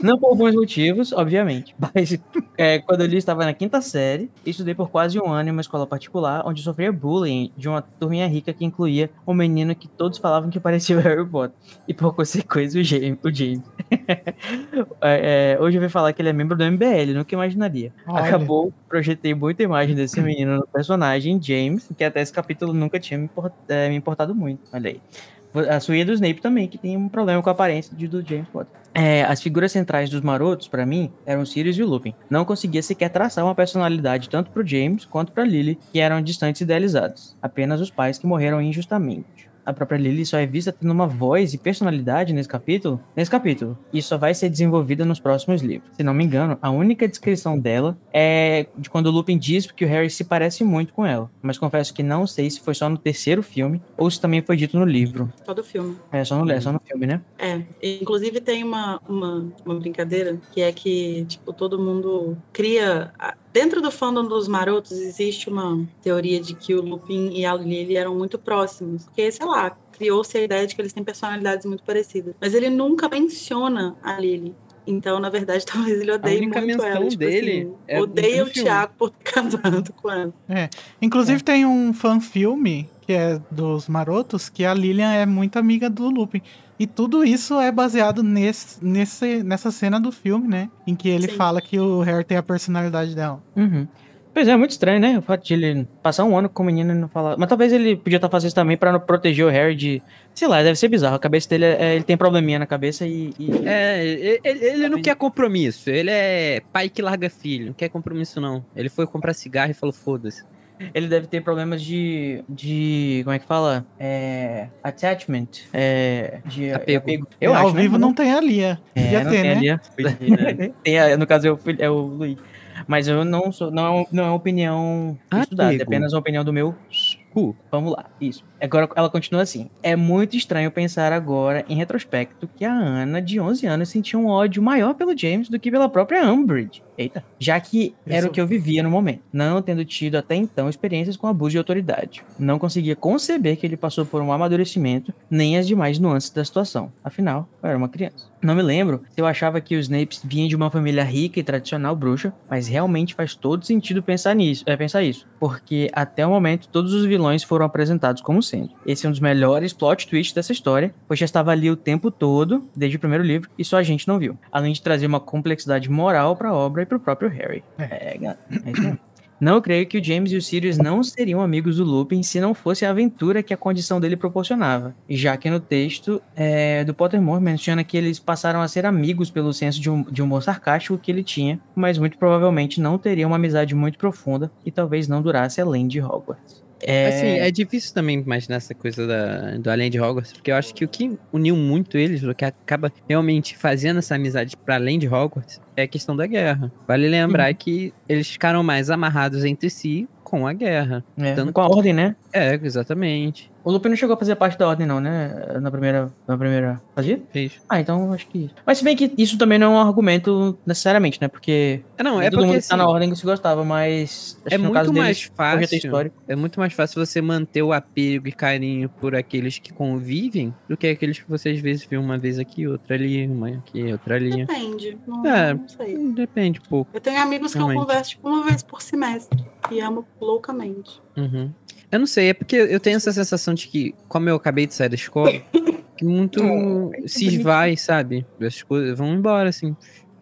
Não por bons motivos, obviamente. *laughs* Mas é, quando eu li, estava na quinta série. Estudei por quase um ano em uma escola particular, onde sofria bullying de uma turminha rica que incluía um menino que todos falavam que parecia o Harry Potter. E por consequência, o James. O James. *laughs* É, é, hoje eu vim falar que ele é membro do MBL, nunca imaginaria. Olha. Acabou, projetei muita imagem desse menino no personagem, James, que até esse capítulo nunca tinha me, import- eh, me importado muito. Olha aí. A sua do Snape também, que tem um problema com a aparência de, do James Potter. É, as figuras centrais dos marotos, pra mim, eram o Sirius e o Lupin. Não conseguia sequer traçar uma personalidade tanto pro James quanto pra Lily, que eram distantes e idealizados. Apenas os pais que morreram injustamente. A própria Lily só é vista tendo uma voz e personalidade nesse capítulo, nesse capítulo, e só vai ser desenvolvida nos próximos livros. Se não me engano, a única descrição dela é de quando o Lupin diz que o Harry se parece muito com ela, mas confesso que não sei se foi só no terceiro filme ou se também foi dito no livro. Todo filme. É só no, é só no filme, né? É, inclusive tem uma, uma, uma brincadeira que é que, tipo, todo mundo cria. Dentro do fandom dos marotos existe uma teoria de que o Lupin e a Lily eram muito próximos. Porque, sei lá, criou-se a ideia de que eles têm personalidades muito parecidas. Mas ele nunca menciona a Lily. Então, na verdade, *laughs* talvez ele odeie muito ela. Tipo dele assim, é odeia o filme. Thiago por ter *laughs* casado com ela. Inclusive tem um fan-filme, que é dos Marotos, que a Lilian é muito amiga do Lupin. E tudo isso é baseado nesse, nesse, nessa cena do filme, né? Em que ele Sim. fala que o Harry tem a personalidade dela. Uhum. Pois é, é muito estranho, né? O fato de ele passar um ano com o menino e não falar. Mas talvez ele podia estar fazendo isso também pra não proteger o Harry de. Sei lá, deve ser bizarro. A cabeça dele é, ele tem probleminha na cabeça e. e- É, ele, ele- ele não quer compromisso. Ele é pai que larga filho. Não quer compromisso, não. Ele foi comprar cigarro e falou: foda-se. Ele deve ter problemas de. de. como é que fala? É. attachment. É. De Apego. Eu É, acho. Ao né? vivo não tem a Lia. É, Podia não ter, tem né? a- *laughs* tem a- no caso, é o, é o Luiz. Mas eu não sou. Não, é- não é uma opinião estudada, é Apego. apenas uma opinião do meu Cu. Vamos lá, isso. Agora ela continua assim. É muito estranho pensar agora, em retrospecto, que a Ana, de 11 anos, sentia um ódio maior pelo James do que pela própria Umbridge. Eita. Já que era Isso. o que eu vivia no momento, não tendo tido até então experiências com abuso de autoridade. Não conseguia conceber que ele passou por um amadurecimento, nem as demais nuances da situação. Afinal, eu era uma criança. Não me lembro se eu achava que os Snapes vinham de uma família rica e tradicional bruxa, mas realmente faz todo sentido pensar nisso, é pensar isso, porque até o momento todos os vilões foram apresentados como sendo. Esse é um dos melhores plot twists dessa história, pois já estava ali o tempo todo, desde o primeiro livro, e só a gente não viu. Além de trazer uma complexidade moral para a obra e para o próprio Harry. É, gato, é isso mesmo. Não creio que o James e o Sirius não seriam amigos do Lupin se não fosse a aventura que a condição dele proporcionava. Já que no texto é, do Pottermore menciona que eles passaram a ser amigos pelo senso de, hum- de humor sarcástico que ele tinha, mas muito provavelmente não teriam uma amizade muito profunda e talvez não durasse além de Hogwarts. É, Assim, é difícil também imaginar essa coisa da, do Além de Hogwarts, porque eu acho que o que uniu muito eles, o que acaba realmente fazendo essa amizade para além de Hogwarts, é a questão da guerra. Vale lembrar que eles ficaram mais amarrados entre si com a guerra. é, tanto- com a ordem, né? É, exatamente. O Lupin não chegou a fazer parte da ordem, não, né? Na primeira. Na primeira. Fazia? Fez. Ah, então acho que. Mas se bem que isso também não é um argumento necessariamente, né? Porque. É, não, é todo porque mundo que tá assim, na ordem que se gostava, mas. acho é que no muito mais deles, fácil. É muito mais fácil você manter o apego e carinho por aqueles que convivem do que aqueles que você às vezes vê uma vez aqui, outra ali, uma aqui, outra ali. Depende. Não, É. não sei. Depende um pouco. Eu tenho amigos que eu converso tipo, uma vez por semestre. E amo loucamente. Uhum. Eu não sei, é porque eu tenho essa sensação de que, como eu acabei de sair da escola, que muito Oh, *laughs* se esvai, sabe? As coisas vão embora, assim.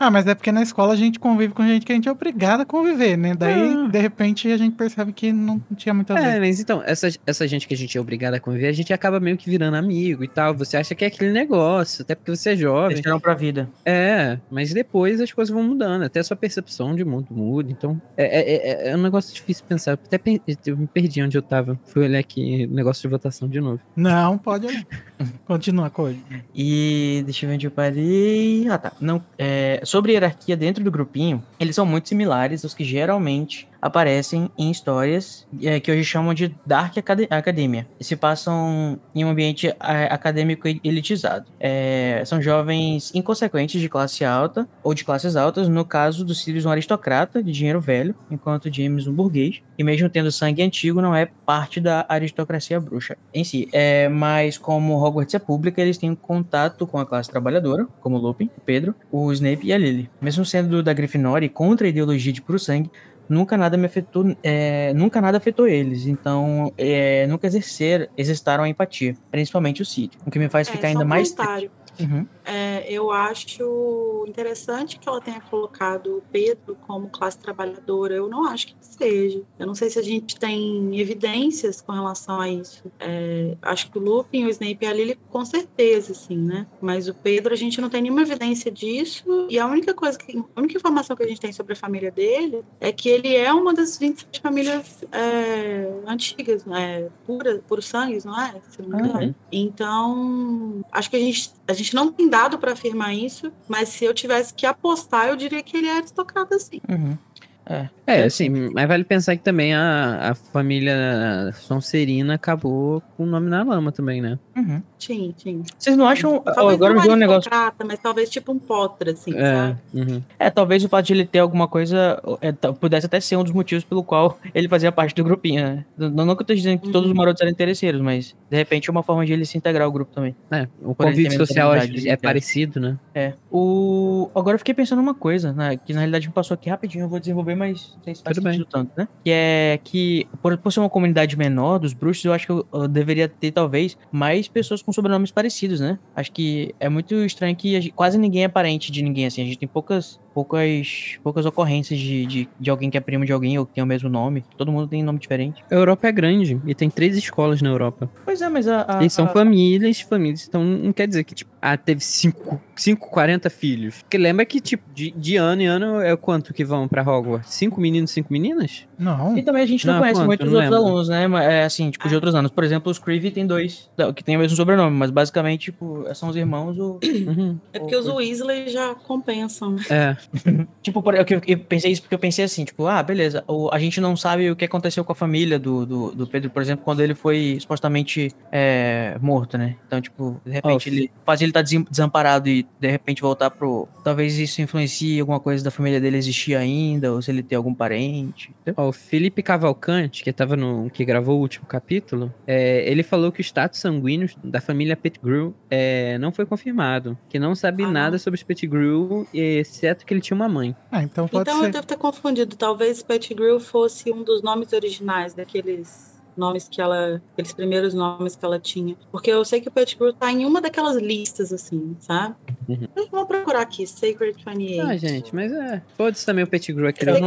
Ah, mas é porque na escola a gente convive com gente que a gente é obrigado a conviver, né? Daí, Ah. de repente, a gente percebe que não tinha muito a ver. É, mas então, essa, essa gente que a gente é obrigado a conviver, a gente acaba meio que virando amigo e tal. Você acha que é aquele negócio, até porque você é jovem. Eles tiram pra vida. É, mas depois as coisas vão mudando, até a sua percepção de mundo muda. Então, é, é, é- é um negócio difícil de pensar. Até per- eu me perdi onde eu tava. Fui olhar aqui o negócio de votação de novo. Não, pode olhar. *laughs* Continua, Code. E deixa eu ver onde eu parei. Ah, tá. Não, é, sobre hierarquia dentro do grupinho, eles são muito similares aos que geralmente aparecem em histórias é, que hoje chamam de Dark Acad- Academia. E se passam em um ambiente é, acadêmico elitizado. É, são jovens inconsequentes de classe alta ou de classes altas, no caso do Sirius um aristocrata de dinheiro velho, enquanto James um burguês. E mesmo tendo sangue antigo, não é parte da aristocracia bruxa em si. É, mas como Hogwarts é pública, eles têm contato com a classe trabalhadora, como Lupin, Pedro, o Snape e a Lily. Mesmo sendo da Grifinória e contra a ideologia de puro sangue, nunca nada me afetou, é, nunca nada afetou eles. Então, é, nunca exercer, exercitaram a empatia, principalmente o Cid, o que me faz É, ficar só ainda um mais triste. Uhum. É, eu acho interessante que ela tenha colocado o Pedro como classe trabalhadora. Eu não acho que seja. Eu não sei se a gente tem evidências com relação a isso. É, acho que o Lupin, o Snape e a Lily, com certeza, sim, né? Mas o Pedro, a gente não tem nenhuma evidência disso. E a única coisa que, a única informação que a gente tem sobre a família dele é que ele é uma das 27 famílias é, antigas, né? Pura, puro sangue, não é? Não. Uhum. Então, acho que a gente, a gente não tem dado para afirmar isso, mas se eu tivesse que apostar, eu diria que ele é aristocrata, sim. Uhum. É. É, assim, mas vale pensar que também a, a família Sonserina acabou com o nome na lama também, né? Uhum. Sim, sim. Vocês não acham. Talvez agora não me deu um negócio. mas talvez tipo um Potter, assim, É, sabe? uhum. É, talvez o fato de ele ter alguma coisa é, pudesse até ser um dos motivos pelo qual *laughs* ele fazia parte do grupinho, né? Não, não que eu tô dizendo que todos os Uhum. marotos eram interesseiros, mas de repente é uma forma de ele se integrar ao grupo também. É, o convívio social é, é parecido, né? É. O... Agora eu fiquei pensando uma coisa, né? Que na realidade me passou aqui rapidinho, eu vou desenvolver, mas não sei se faz Tudo bem. sentido tanto, né? Que é que, por, por ser uma comunidade menor dos bruxos, eu acho que eu, eu deveria ter, talvez, mais pessoas com sobrenomes parecidos, né? Acho que é muito estranho que gente- quase ninguém é parente de ninguém, assim. A gente tem poucas, poucas, poucas ocorrências de, de, de alguém que é primo de alguém ou que tem o mesmo nome. Todo mundo tem nome diferente. A Europa é grande e tem três escolas na Europa. Pois é, mas a... a e são a- famílias, famílias. Então não quer dizer que, tipo, ah, teve cinco, cinco 40 filhos. Porque lembra que, tipo, de, de ano em ano é quanto que vão pra Hogwarts? Cinco meninos, cinco meninas? Não. E também a gente não, Não, conhece quanto? muitos Não outros lembro. alunos, né? Mas, É assim, tipo, de outros anos. Por exemplo, os Creevy tem dois que tem o mesmo sobrenome, mas basicamente, tipo, são os irmãos. O... Uhum. É porque os Weasley já compensam. É. *laughs* tipo, por- eu, eu- pensei isso porque eu pensei assim, tipo, ah, beleza, o- a gente não sabe o que aconteceu com a família do, do, do Pedro, por exemplo, quando ele foi supostamente é, morto, né? Então, tipo, de repente, Oh, ele faz ele estar desamparado e de repente voltar pro. Talvez isso influencie alguma coisa da família dele existir ainda, ou se ele tem algum parente. Ó, o Felipe Cavalcante, que tava no. que gravou o último capítulo, é, ele falou que o status sanguíneo da família Pettigrew é, não foi confirmado. Que não sabe Ah, não? nada sobre os Pettigrew, exceto que ele tinha uma mãe. Ah, então pode Então eu ser. devo ter confundido. Talvez Pettigrew fosse um dos nomes originais daqueles nomes que ela. aqueles primeiros nomes que ela tinha. Porque eu sei que o Pettigrew tá em uma daquelas listas, assim, sabe? Uhum. Vamos procurar aqui, Sacred 28. Ah, gente, mas é. Foda-se também o Pettigrew aqui Eu da sei que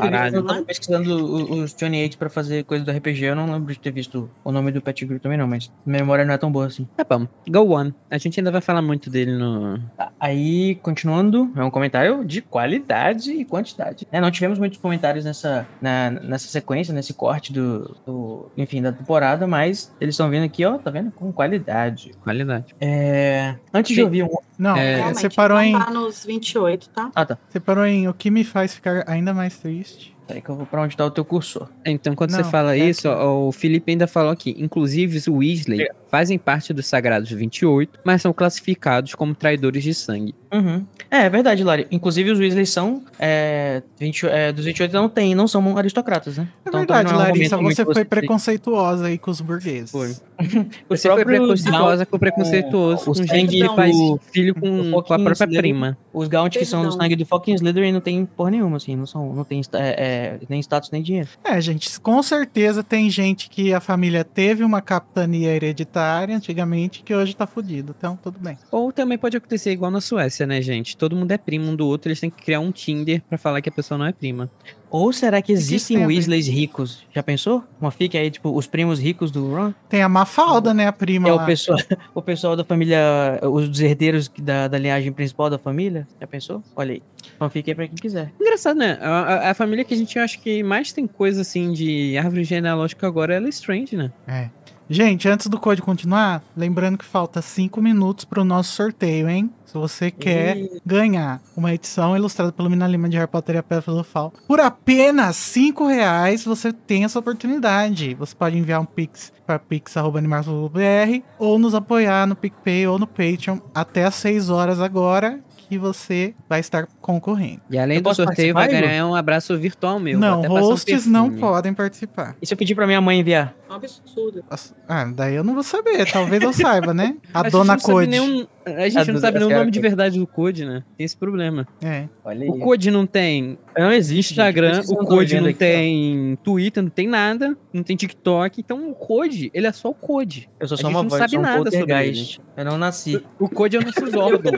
área eu tava pesquisando os Johnny Eight pra fazer coisa do RPG, eu não lembro de ter visto o nome do Pettigrew também não, mas memória não é tão boa assim. Tá bom, go on. A gente ainda vai falar muito dele no. Tá, Aí, continuando, é um comentário de qualidade e quantidade. É, não tivemos muitos comentários nessa, na- nessa sequência, nesse corte do, do- enfim, da temporada, mas eles estão vindo aqui, ó, tá vendo? Com qualidade. Qualidade. É, antes de Sim. ouvir um... Não, É, Realmente, você parou em. tá nos 28, tá? Ah, tá. Você parou em o que me faz ficar ainda mais triste. Peraí que eu vou pra onde tá o teu cursor. Então, quando Não, você fala é isso, ó, o Felipe ainda falou aqui. Inclusive, os Weasley fazem parte dos Sagrados 28, mas são classificados como traidores de sangue. Uhum. É, é verdade, Lari. Inclusive, os Weasley são, é, 20, é, dos 28 não tem, não são aristocratas, né? É Então, verdade, também não é um Larissa, você foi preconceituosa aí com os burgueses. Foi. *laughs* *laughs* Você foi preconceituosa com preconceituoso, o com sangue gente que do- faz filho com, com a própria dele. prima. Os Gaunt que são do sangue do fucking Slytherin não tem porra nenhuma, assim. Não, são, não tem é, é, nem status nem dinheiro. É, gente, com certeza tem gente que a família teve uma capitania Atari antigamente que hoje tá fudido. Então, tudo bem. Ou também pode acontecer igual na Suécia, né, gente? Todo mundo é primo um do outro, eles têm que criar um Tinder pra falar que a pessoa não é prima. Ou será que que existem ver? Weasleys ricos? Já pensou? Uma fica aí, tipo, os primos ricos do Ron? Tem a Mafalda, né? A prima. É o lá. pessoal, *laughs* o pessoal da família, os herdeiros da, da linhagem principal da família. Já pensou? Olha aí. Fanfic aí pra quem quiser. Engraçado, né? A, a- a família que a gente acha que mais tem coisa assim de árvore genealógica agora é a Strange, né? É. Gente, antes do código continuar, lembrando que falta 5 minutos pro nosso sorteio, hein? Se você quer E- ganhar uma edição ilustrada pelo Mina Lima de Harry Potter e a Pedra Filosofal por apenas 5 reais, você tem essa oportunidade. Você pode enviar um pix para pix.animarço.br ou nos apoiar no PicPay ou no Patreon até às 6 horas agora que você vai estar concorrendo. E além Eu do sorteio, vai ganhar um abraço virtual meu. não, passar um hosts não podem participar. E se eu pedir pra minha mãe enviar? É um absurdo. Ah, daí eu não vou saber. Talvez eu saiba, né? A, A dona Code. nenhum- a gente A não sabe nem o a nome de verdade do Code, né? Tem esse problema. É. Olha O Code não tem Não existe. Instagram, gente. O Code não aqui, tem Twitter, não tem nada, não tem TikTok. Então o Code, ele é só o Code. Eu sou a só gente uma não voz, sabe um nada sobre poltergeist. Eu não nasci. O Code é o nosso *laughs* Eu órgão.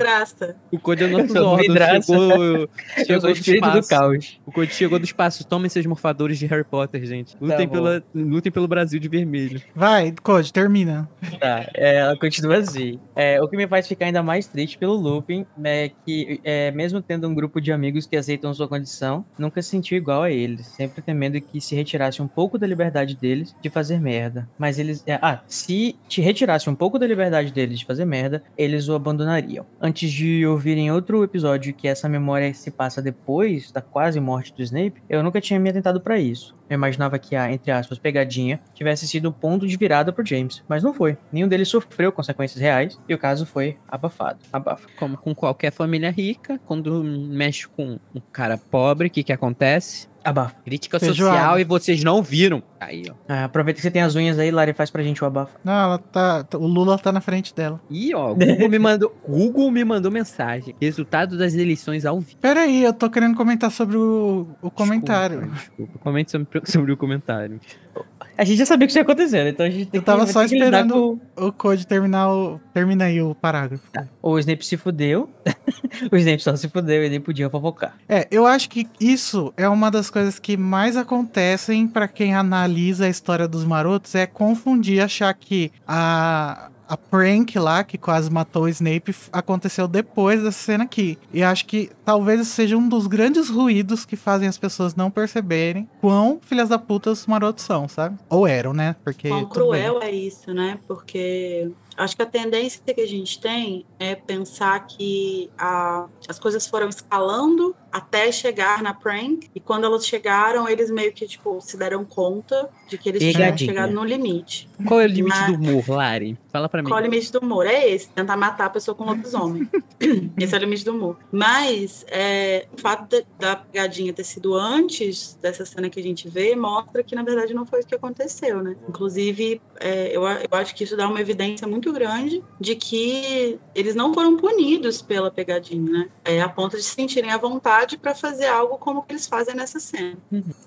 O Code é o nosso órgão. *laughs* Chegou, Eu chegou sou o do espírito do espaço. caos. O Code chegou do espaço. Tomem seus morfadores de Harry Potter, gente. Lutem, bom. pela, lutem pelo Brasil de vermelho. Vai, Code, termina. Tá, é, ela continua assim. É, o que me faz ficar ainda mais triste pelo Lupin é que, é, mesmo tendo um grupo de amigos que aceitam sua condição, nunca se sentiu igual a eles, sempre temendo que se retirasse um pouco da liberdade deles de fazer merda. Mas eles. é, ah, se te retirasse um pouco da liberdade deles de fazer merda, eles o abandonariam. Antes de ouvirem outro episódio que essa memória se passa depois da quase morte do Snape, eu nunca tinha me atentado pra isso. Eu imaginava que a, entre aspas, pegadinha tivesse sido o ponto de virada pro James, mas não foi. Nenhum deles sofreu consequências reais e o caso foi abafado. Abafa. Como com qualquer família rica, quando mexe com um cara pobre, o que que acontece? Abafa. Crítica Feijoada. social e vocês não viram. Aí, ó. Ah, aproveita que você tem as unhas aí, Lari, faz pra gente o abafa. Não, ela tá. O Lula tá na frente dela. Ih, ó, Google me mandou, Google me mandou mensagem. Resultado das eleições ao vivo. Pera aí, eu tô querendo comentar sobre o, o comentário. Desculpa, desculpa. Comente sobre, sobre o comentário. A gente já sabia que isso ia acontecer? Então a gente tem Eu tava que, só esperando- com- O Code terminar o. Termina aí o parágrafo. O Snape se fudeu. *laughs* o Snape só se fudeu e nem podia fofocar. É, eu acho que isso é uma das coisas que mais acontecem pra quem analisa a história dos marotos, é confundir, achar que a, a prank lá, que quase matou o Snape, aconteceu depois dessa cena aqui. E acho que talvez seja um dos grandes ruídos que fazem as pessoas não perceberem quão filhas da puta os marotos são, sabe? Ou eram, né? Porque. Quão tudo bem. cruel é isso, né? Porque acho que a tendência que a gente tem é pensar que a- as coisas foram escalando até chegar na prank, e quando elas chegaram, eles meio que, tipo, se deram conta de que eles tinham Pegadinha. chegado no limite. Qual é o limite Mas- do humor, Lari? Fala pra mim. Qual é o limite do humor? É esse, tentar matar a pessoa com lobisomem. *laughs* esse é o limite do humor. Mas é, o fato de- da pegadinha ter sido antes dessa cena que a gente vê mostra que, na verdade, não foi isso que aconteceu, né? Inclusive, é, eu, eu acho que isso dá uma evidência muito grande de que eles não foram punidos pela pegadinha, né? É, a ponto de se sentirem à vontade para fazer algo como que eles fazem nessa cena.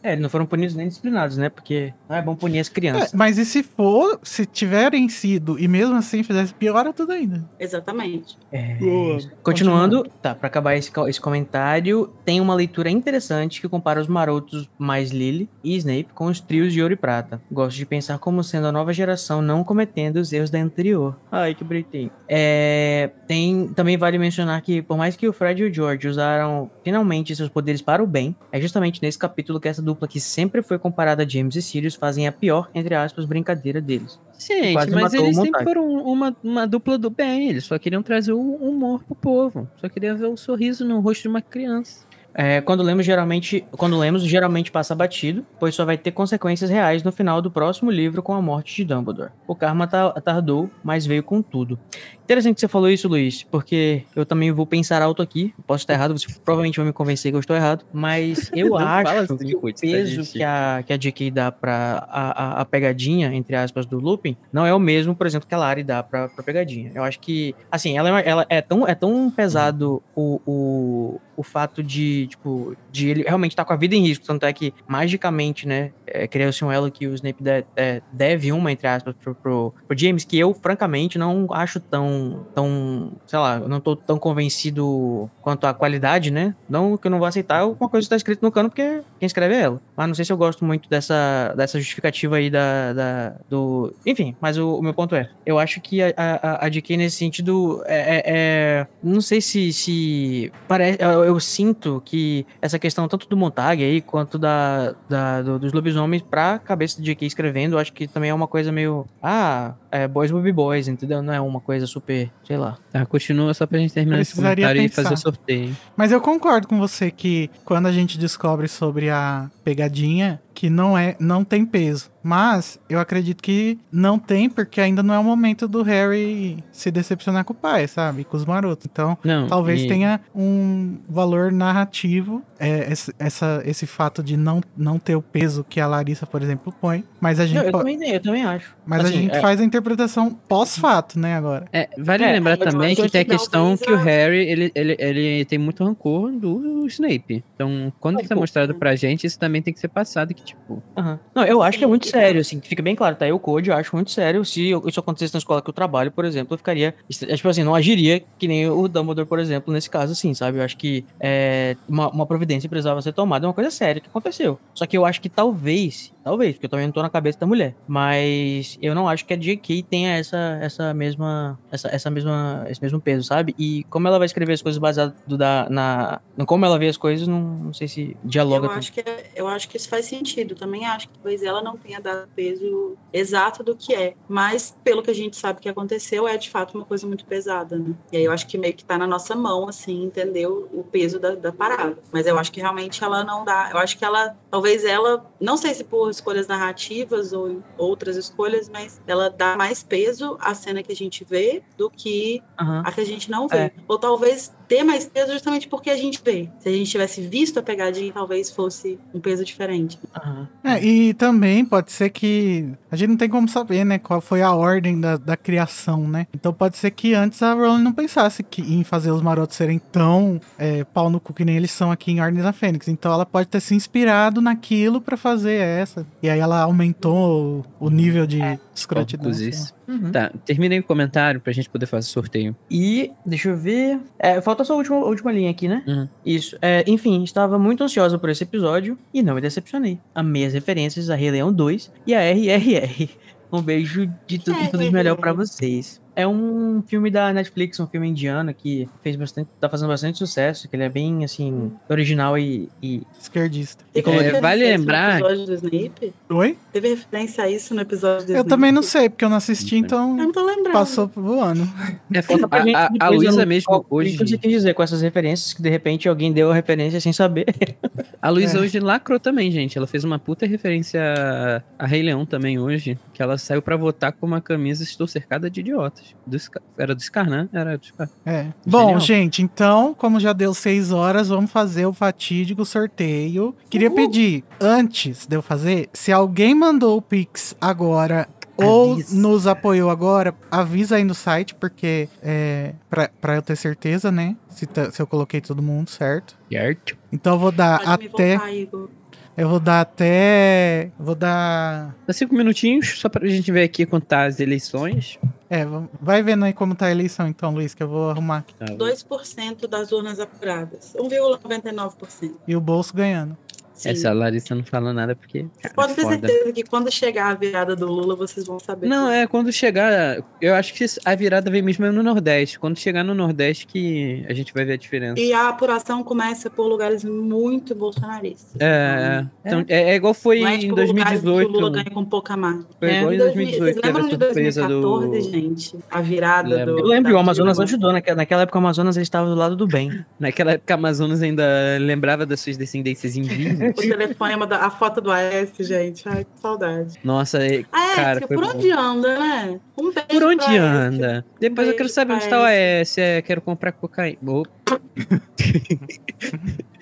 É, eles não foram punidos nem disciplinados, né? Porque não é bom punir as É, crianças. mas e se for, se tiverem sido e mesmo assim fizesse, piora tudo ainda. Exatamente. É, Boa. Continuando, tá, pra acabar esse, esse comentário, tem uma leitura interessante que compara os marotos mais Lily e Snape com os trios de ouro e prata. Gosto de pensar como sendo a nova geração não cometendo os erros da anterior. Ai, que bonitinho. É, tem, também vale mencionar que, por mais que o Fred e o George usaram finalmente seus poderes para o bem, é justamente nesse capítulo que essa dupla que sempre foi comparada a James e Sirius fazem a pior, entre aspas, brincadeira deles. Gente, Quase mas eles sempre foram uma, uma dupla do bem. Eles só queriam trazer o humor pro povo. Só queria ver o sorriso no rosto de uma criança. É, quando lemos geralmente, quando lemos geralmente passa batido, pois só vai ter consequências reais no final do próximo livro com a morte de Dumbledore. O karma ta- tardou, mas veio com tudo. Interessante que você falou isso, Luiz, porque eu também vou pensar alto aqui. Posso estar errado, você provavelmente vai me convencer que eu estou errado, mas *laughs* eu acho assim, que o tá, peso que a, que a JK dá pra a, a, a pegadinha, entre aspas, do Lupin, não é o mesmo, por exemplo, que a Lari dá pra, pra pegadinha. Eu acho que, assim, ela, é ela é, tão, é tão pesado o, o, o fato de, tipo, de ele realmente estar com a vida em risco. Tanto é que, magicamente, né, é, criou-se um elo que o Snape de- é, deve uma, entre aspas, pro, pro, pro James, que eu, francamente, não acho tão, tão, sei lá, eu não tô tão convencido quanto à qualidade, né? Não que eu não vou aceitar uma coisa que tá escrito no cano, porque quem escreve é ela. Mas não sei se eu gosto muito dessa, dessa justificativa aí da, da- do... Enfim, mas o, o meu ponto é, eu acho que a, a, a DK nesse sentido é, é- é- não sei se, se parece, eu, eu sinto que essa questão tanto do Montag aí quanto da, da- do- dos lobisomens pra cabeça de JK escrevendo, eu acho que também é uma coisa meio, ah, é boys will be boys, entendeu? Não é uma coisa super, sei lá. Tá, continua só pra gente terminar esse Precisaria comentário e pensar. fazer o sorteio. Mas eu concordo com você que quando a gente descobre sobre a pegadinha, que não é, não tem peso. Mas eu acredito que não tem, porque ainda não é o momento do Harry se decepcionar com o pai, sabe? Com os marotos. Então, Não, talvez e- tenha um valor narrativo é, esse, essa, esse fato de não, não ter o peso que a Larissa, por exemplo, põe. Mas a Eu, gente, eu po- também, eu também acho. mas a Assim, gente é- faz a interpretação pós-fato, né, agora. É, vale É, lembrar também eu que tem a que questão que o a- Harry, ele, ele, ele tem muito rancor do Snape. Então, quando Não, isso é pô, mostrado pra gente, isso também tem que ser passado, que tipo... Aham. Não, eu acho que é muito sério, assim, fica bem claro, tá? Eu, Code, eu acho muito sério. Se isso acontecesse na escola que eu trabalho, por exemplo, eu ficaria. é, Tipo assim, não agiria que nem o Dumbledore, por exemplo, nesse caso, assim, sabe? Eu acho que é, uma, uma providência precisava ser tomada, é uma coisa séria que aconteceu. Só que eu acho que talvez, talvez, porque eu também não tô na cabeça da mulher, mas eu não acho que a JK tenha essa, essa mesma. Essa, essa mesma. Esse mesmo peso, sabe? E como ela vai escrever as coisas baseadas do, da, na. como ela vê as coisas, não, não sei se dialoga Eu acho, que, eu acho que isso faz sentido. Também acho que talvez ela não tenha dado peso exato do que é. Mas, pelo que a gente sabe que aconteceu, é de fato uma coisa muito pesada, né? E aí eu acho que meio que tá na nossa mão, assim, entender o, o peso da, da parada. Mas eu acho que realmente ela não dá. Eu acho que ela, talvez ela, não sei se por escolhas narrativas ou outras escolhas, mas ela dá mais peso à cena que a gente vê do que Aham. a que a gente não vê. É. Ou talvez ter mais peso justamente porque a gente vê. Se a gente tivesse visto a pegadinha, talvez fosse um peso diferente. Aham. É, e também pode ser que. A gente não tem como saber, né? Qual foi a ordem da, da criação, né? Então pode ser que antes a Rowling não pensasse que, em fazer os marotos serem tão é, pau no cu que nem eles são aqui em Ordens da Fênix. Então ela pode ter se inspirado naquilo pra fazer essa. E aí ela aumentou o, o nível de escrotidão. lá. Cozice. Uhum. Tá, terminei o comentário pra gente poder fazer o sorteio. E, deixa eu ver. É, falta só a última, a última linha aqui, né? Uhum. Isso. É, enfim, estava muito ansiosa por esse episódio e não me decepcionei. Amei as referências a Rei Leão 2 e a RRR. Um beijo de tudo, de tudo de melhor pra vocês. É um filme da Netflix, um filme indiano que fez bastante, tá fazendo bastante sucesso, que ele é bem, assim, original e... e- Esquerdista. Teve É, vale lembrar- No episódio do Snape? Oi? Teve referência a isso no episódio do Eu Snape? também não sei, porque eu não assisti, Eu então não tô lembrando. passou voando. É, Conta pra a, gente a, a Luísa mesmo qual- O hoje. que você quis dizer com essas referências que de repente alguém deu a referência sem saber? *laughs* A Luísa É. hoje lacrou também, gente. Ela fez uma puta referência a- a Rei Leão também hoje. Que ela saiu pra votar com uma camisa Estou cercada de idiotas. Do Scar- era do Scar, né? Era do Scar. É. Bom, Genial. gente, então, como já deu seis horas, vamos fazer o fatídico sorteio. Queria pedir, antes de eu fazer, se alguém mandou o Pix agora ou Avisa. nos apoiou agora, avisa aí no site, porque é pra, pra eu ter certeza, né? Se, tá- se eu coloquei todo mundo certo. Certo. Então eu vou dar Pode me até. voltar, Igor. Eu vou dar até. Vou dar. Dá cinco minutinhos, só pra gente ver aqui contar as eleições. É, vamos- vai vendo aí como tá a eleição, então, Luiz, que eu vou arrumar aqui. Tá, 2% das urnas apuradas. 1,99%. E o bolso ganhando. Sim. Essa Larissa não fala nada porque. Vocês cara, podem ter foda. certeza que quando chegar a virada do Lula, vocês vão saber. Não, é quando chegar. Eu acho que a virada vem mesmo no Nordeste. Quando chegar no Nordeste que a gente vai ver a diferença. E a apuração começa por lugares muito bolsonaristas. É, então, é, é igual foi é, em tipo, lugares que 2018. o Lula ganha com pouca margem. Foi É. igual em 2018, Vocês lembram de surpresa 2014, do. gente? A virada Lembro. do. Eu lembro, o Amazonas ajudou, naquela, naquela época o Amazonas estava do lado do bem. *laughs* Naquela época, a Amazonas ainda lembrava das suas descendências indígenas. O telefonema, da, a foto do AS, gente. Ai, que saudade. Nossa, é- AS, Cara, foi por bom. onde anda, né? Um beijo por onde anda? Depois eu quero saber onde está o AS. É, quero comprar cocaína. Opa. *laughs*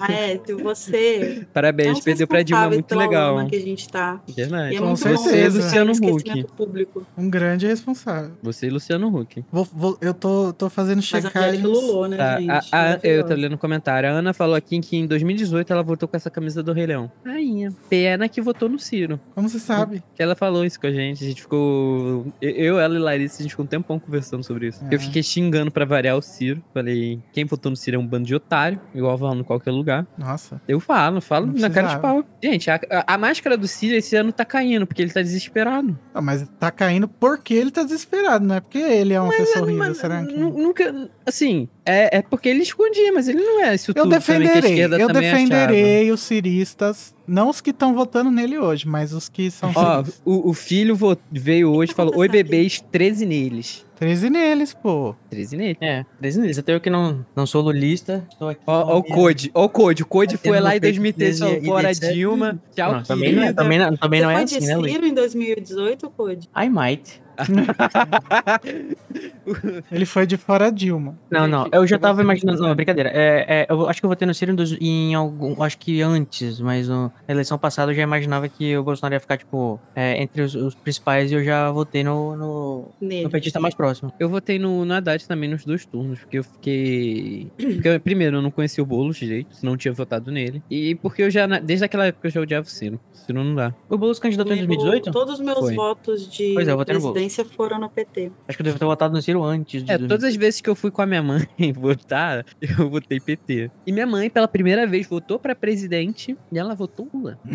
Aécio, *laughs* você. Parabéns, é um perdeu pra Dilma, muito legal. que a gente tá. Verdade. E é Com muito certeza. bom ver Luciano Huck. público. Um grande responsável. Você e Luciano Huck. Vou- vou- eu tô, tô fazendo Mas a checagem. Lulô, né, Tá, gente? a- a- eu tô lendo um comentário. A Ana falou aqui que em 2018 ela votou com essa camisa do Rei Leão. Rainha. Pena que votou no Ciro. Como você sabe? Que ela falou isso com a gente. A gente ficou. Eu, ela e Larissa, a gente ficou um tempão conversando sobre isso. É. Eu fiquei xingando pra variar o Ciro. Falei, quem votou no Ciro é um bando de otário, igual falando em qualquer lugar. Nossa. Eu falo, falo Não na cara de pau. Gente, a, a- máscara do Ciro esse ano tá caindo, porque ele tá desesperado. Não, mas tá caindo porque ele tá desesperado, não é porque ele é uma pessoa horrível, Mas, será que? nu- Nunca. Assim, é, é porque ele escondia, mas ele não é isso Eu tudo também que a defenderei, esquerda eu também achava. defenderei os ciristas, não os que estão votando nele hoje, mas os que são Ó, o, o filho veio hoje e falou: Oi, bebês, 13 neles. 13 neles, pô. 13 neles. É, desde eles. Até eu que não, não sou lulista, estou aqui. Ó, ó a o Code, ó o Code. O Code foi lá em peito 2013 falou: e fora etc. Dilma, tchau, Não, também não, é- também não, também Você não é foi assim, de né, Luiz? Em 2018, Code? I might. *laughs* *laughs* Ele foi de fora Dilma. Não, não, eu já tava imaginando. Não, brincadeira. É, é, eu acho que eu votei no Ciro em, dois- em algum. Acho que antes, mas no- na eleição passada eu já imaginava que o Bolsonaro ia ficar, tipo, é, entre os, os principais e eu já votei no, no, Nele. no petista mais próximo. Eu votei no, no Haddad também nos dois turnos, porque eu fiquei. Porque, eu- primeiro, eu não conhecia o Boulos direito, não tinha votado nele. E porque eu já, desde aquela época, eu já odiava o Ciro. Ciro não dá. O Boulos candidatou em Comigo, 2018? Todos os meus Foi. votos de é, presidência foram no PT. Acho que eu devo ter votado no Ciro antes de. É, todas as vezes que eu fui com a minha mãe *laughs* votar, eu votei PT. E minha mãe, pela primeira vez, votou pra presidente e ela votou Lula. *clears throat*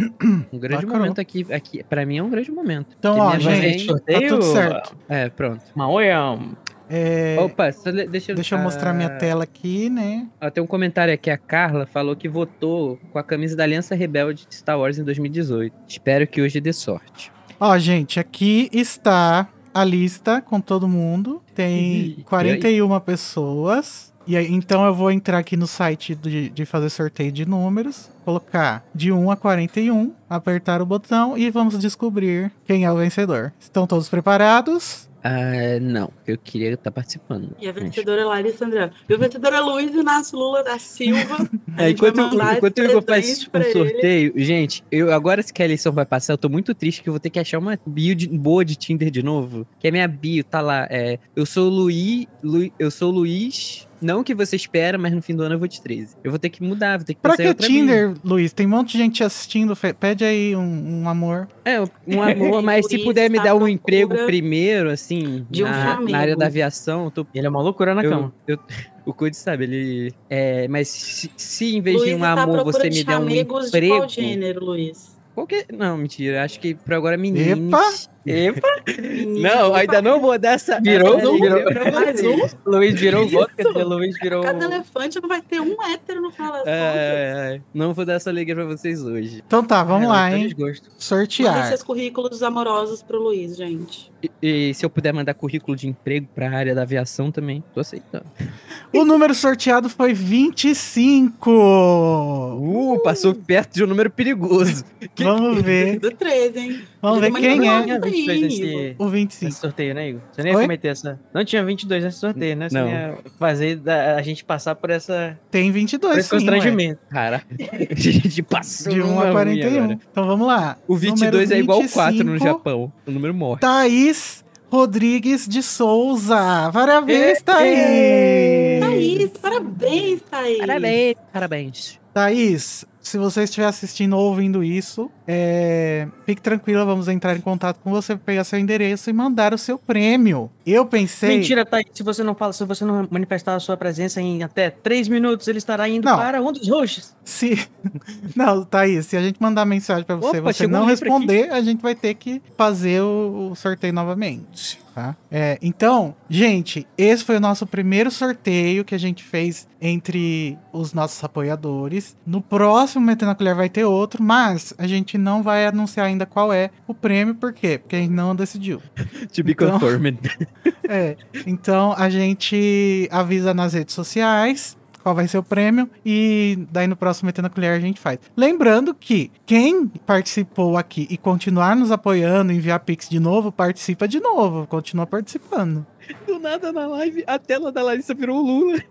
Um grande Lacrou. momento aqui, aqui. Pra mim é um grande momento. Então, ó, minha mãe- gente, tá tudo certo. É, pronto. Maoiam. É, Opa, deixa eu... deixa eu mostrar minha ah, tela aqui, né? Ó, tem um comentário aqui, a Carla falou que votou com a camisa da Aliança Rebelde de Star Wars em 2018. Espero que hoje dê sorte. Ó, gente, aqui está a lista com todo mundo. Tem 41 pessoas. E aí, então eu vou entrar aqui no site de, de fazer sorteio de números, colocar de 1 a 41, apertar o botão e vamos descobrir quem é o vencedor. Estão todos preparados? Ah, não, eu queria estar participando. E a vencedora é Larissa André. E o vencedor é Luiz Inácio Lula da Silva. *laughs* É, enquanto mandar enquanto eu faço um pra ele. sorteio, gente, eu agora que a eleição vai passar, eu tô muito triste que eu vou ter que achar uma bio de- boa de Tinder de novo. Que a minha bio tá lá, é, eu sou Luiz, Lu, eu sou Luiz, não o que você espera, mas no fim do ano eu vou de 13. Eu vou ter que mudar, vou ter que Pra pensar em que outra. Tinder, Luiz? Tem um monte de gente assistindo. Pede aí um, um amor. É, um amor, *laughs* mas se puder me tá dar um emprego primeiro, assim, de um na, na área da aviação, eu tô Ele é uma loucura na eu, cama. eu- *laughs* o Code sabe, ele. É, mas se, se em vez Luiz de um tá amor procura você de me der um amigos de emprego. qual gênero, Luiz? Qualquer... Não, mentira. Acho que por agora meninos. Epa! Epa! Não, ainda não vou dar essa. Virou, essa virou. pra Mais *laughs* um? Luiz virou dizer, Luiz virou. Cada elefante não vai ter um hétero no final das contas. É, é, não vou dar essa alegria pra vocês hoje. Então tá, vamos É, lá, hein? desgosto. Mandem Sortear. seus currículos amorosos pro Luiz, gente. E, e se eu puder mandar currículo de emprego pra área da aviação também, tô aceitando. O número sorteado foi 25. Uh, passou perto de um número perigoso. Vamos ver. Do 13, hein? Vamos ver Mas quem não, é Tinha 22 nesse, o 25. nesse sorteio, né, Igor? Você nem ia Oi? cometer essa. Não tinha 22 nesse sorteio, né? Você Não. ia fazer da- a gente passar por, essa, Tem por 22, esse sim, ué. constrangimento. Cara, *laughs* a gente passou De 1 uma a ruim 41. agora. Então vamos lá. O 22 é igual o 4 no 25, Japão. O número morre. Thaís Rodrigues de Souza. Parabéns, Thaís! Thaís, parabéns, Thaís. Parabéns. Parabéns. Thaís, se você estiver assistindo ou ouvindo isso, é, fique tranquila, vamos entrar em contato com você, pegar seu endereço e mandar o seu prêmio. Eu pensei. Mentira, Thaís. Se você não fala, se você não manifestar a sua presença em até 3 minutos, ele estará indo Não. para um dos hosts. Se... *laughs* Não, Thaís, se a gente mandar mensagem pra você e Opa, você não responder, a gente vai ter que fazer o, o sorteio novamente, tá? É, então, gente, esse foi o nosso primeiro sorteio que a gente fez entre os nossos apoiadores. No próximo Metendo a Colher vai ter outro, mas a gente não vai anunciar ainda qual é o prêmio, por quê? Porque a gente não decidiu. *laughs* To be Então- confirmed. *laughs* É, então a gente avisa nas redes sociais. Qual vai ser o prêmio e daí no próximo Metendo a Colher a gente faz. Lembrando que quem participou aqui e continuar nos apoiando, enviar Pix de novo, participa de novo, continua participando. Do nada na live, a tela da Larissa virou o Lula. *laughs*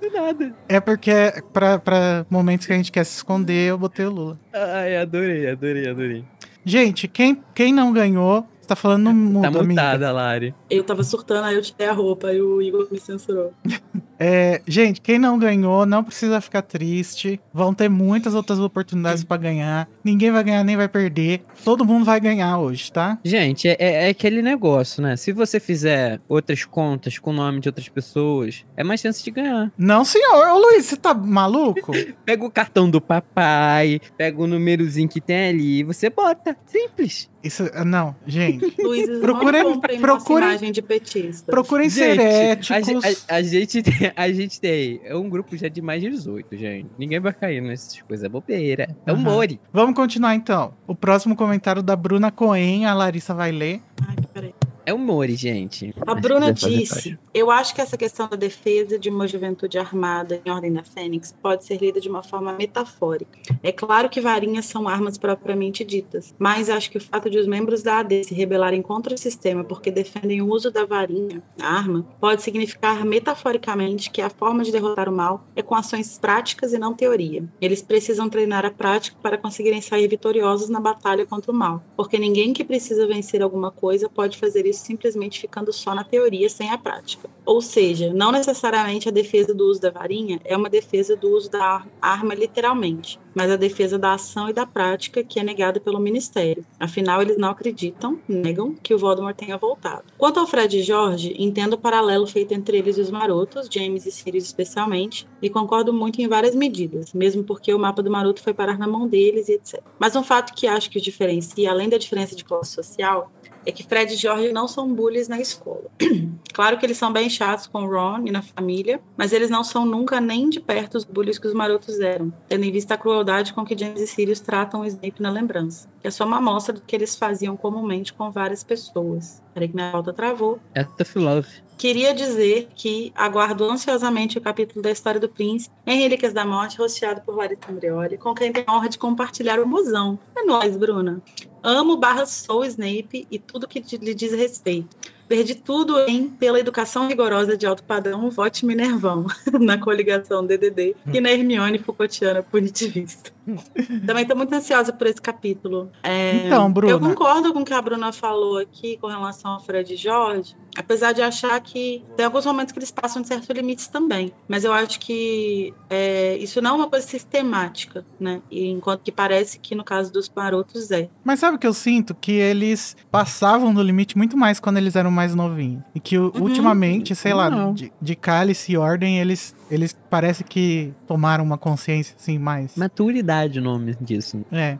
Do nada. É porque pra, pra momentos que a gente quer se esconder, eu botei o Lula. Ai, adorei, adorei, adorei. Gente, quem, quem não ganhou, você tá falando no Tá amiga. mutada, Lari. Eu tava surtando, aí eu tirei a roupa e o Igor me censurou. *laughs* É, gente, quem não ganhou, não precisa ficar triste. Vão ter muitas outras oportunidades pra ganhar. Ninguém vai ganhar nem vai perder. Todo mundo vai ganhar hoje, tá? Gente, é, é aquele negócio, né? Se você fizer outras contas com o nome de outras pessoas, é mais chance de ganhar. Não, senhor. Ô, Luiz, você tá maluco? *laughs* Pega o cartão do papai, pega o númerozinho que tem ali e você bota. Simples. Isso, não, gente. *laughs* Luiz, Procurem- não procurem- de petista. Procurem ser Gente, éticos. A, a- a gente tem, *laughs* a gente tem é um grupo já de mais de 18, gente. Ninguém vai cair nessas coisas, é bobeira. É Aham. humor. Vamos continuar então. O próximo comentário da Bruna Coen, a Larissa vai ler. Ai, peraí. É humor, gente. A Bruna disse: Eu acho que essa questão da defesa de uma juventude armada em Ordem da Fênix pode ser lida de uma forma metafórica. É claro que varinhas são armas propriamente ditas, mas acho que o fato de os membros da AD se rebelarem contra o sistema porque defendem o uso da varinha, a arma, pode significar metaforicamente que a forma de derrotar o mal é com ações práticas e não teoria. Eles precisam treinar a prática para conseguirem sair vitoriosos na batalha contra o mal, porque ninguém que precisa vencer alguma coisa pode fazer isso simplesmente ficando só na teoria sem a prática. Ou seja, não necessariamente a defesa do uso da varinha é uma defesa do uso da ar- arma literalmente, mas a defesa da ação e da prática que é negada pelo ministério. Afinal, eles não acreditam, negam que o Voldemort tenha voltado. Quanto ao Fred e Jorge, entendo o paralelo feito entre eles e os marotos, James e Sirius especialmente, e concordo muito em várias medidas, mesmo porque o mapa do maroto foi parar na mão deles e etc. Mas um fato que acho que os diferencia, além da diferença de classe social, é que Fred e Jorge não são bullies na escola. *clears throat* claro que eles são bem chatos com Ron e na família, mas eles não são nunca nem de perto os bullies que os marotos eram, tendo em vista a crueldade com que James e Sirius tratam o Snape na lembrança, que é só uma amostra do que eles faziam comumente com várias pessoas. Peraí que minha volta travou. É tough love. Queria dizer que aguardo ansiosamente o capítulo da história do príncipe em Relíquias da Morte, rosteado por Larissa Andreoli, com quem tem a honra de compartilhar o mozão. É nóis, Bruna. Amo barra sou Snape e tudo que lhe diz respeito. Perdi tudo em Pela Educação Rigorosa de Alto Padrão, Vote Minervão, *laughs* na coligação DDD, e na Hermione Foucaultiana Punitivista. Também estou muito ansiosa por esse capítulo. É, Então, Bruna. Eu concordo com o que a Bruna falou aqui com relação ao Fred Jorge, apesar de achar que tem alguns momentos que eles passam de certos limites também. Mas eu acho que é, isso não é uma coisa sistemática, né? E enquanto que parece que no caso dos marotos é. Mas sabe o que eu sinto? Que eles passavam do limite muito mais quando eles eram mais novinhos. E que u- ultimamente, sei lá, Não. de, de cálice e ordem, eles, eles parece que tomaram uma consciência assim mais. Maturidade o nome disso. É.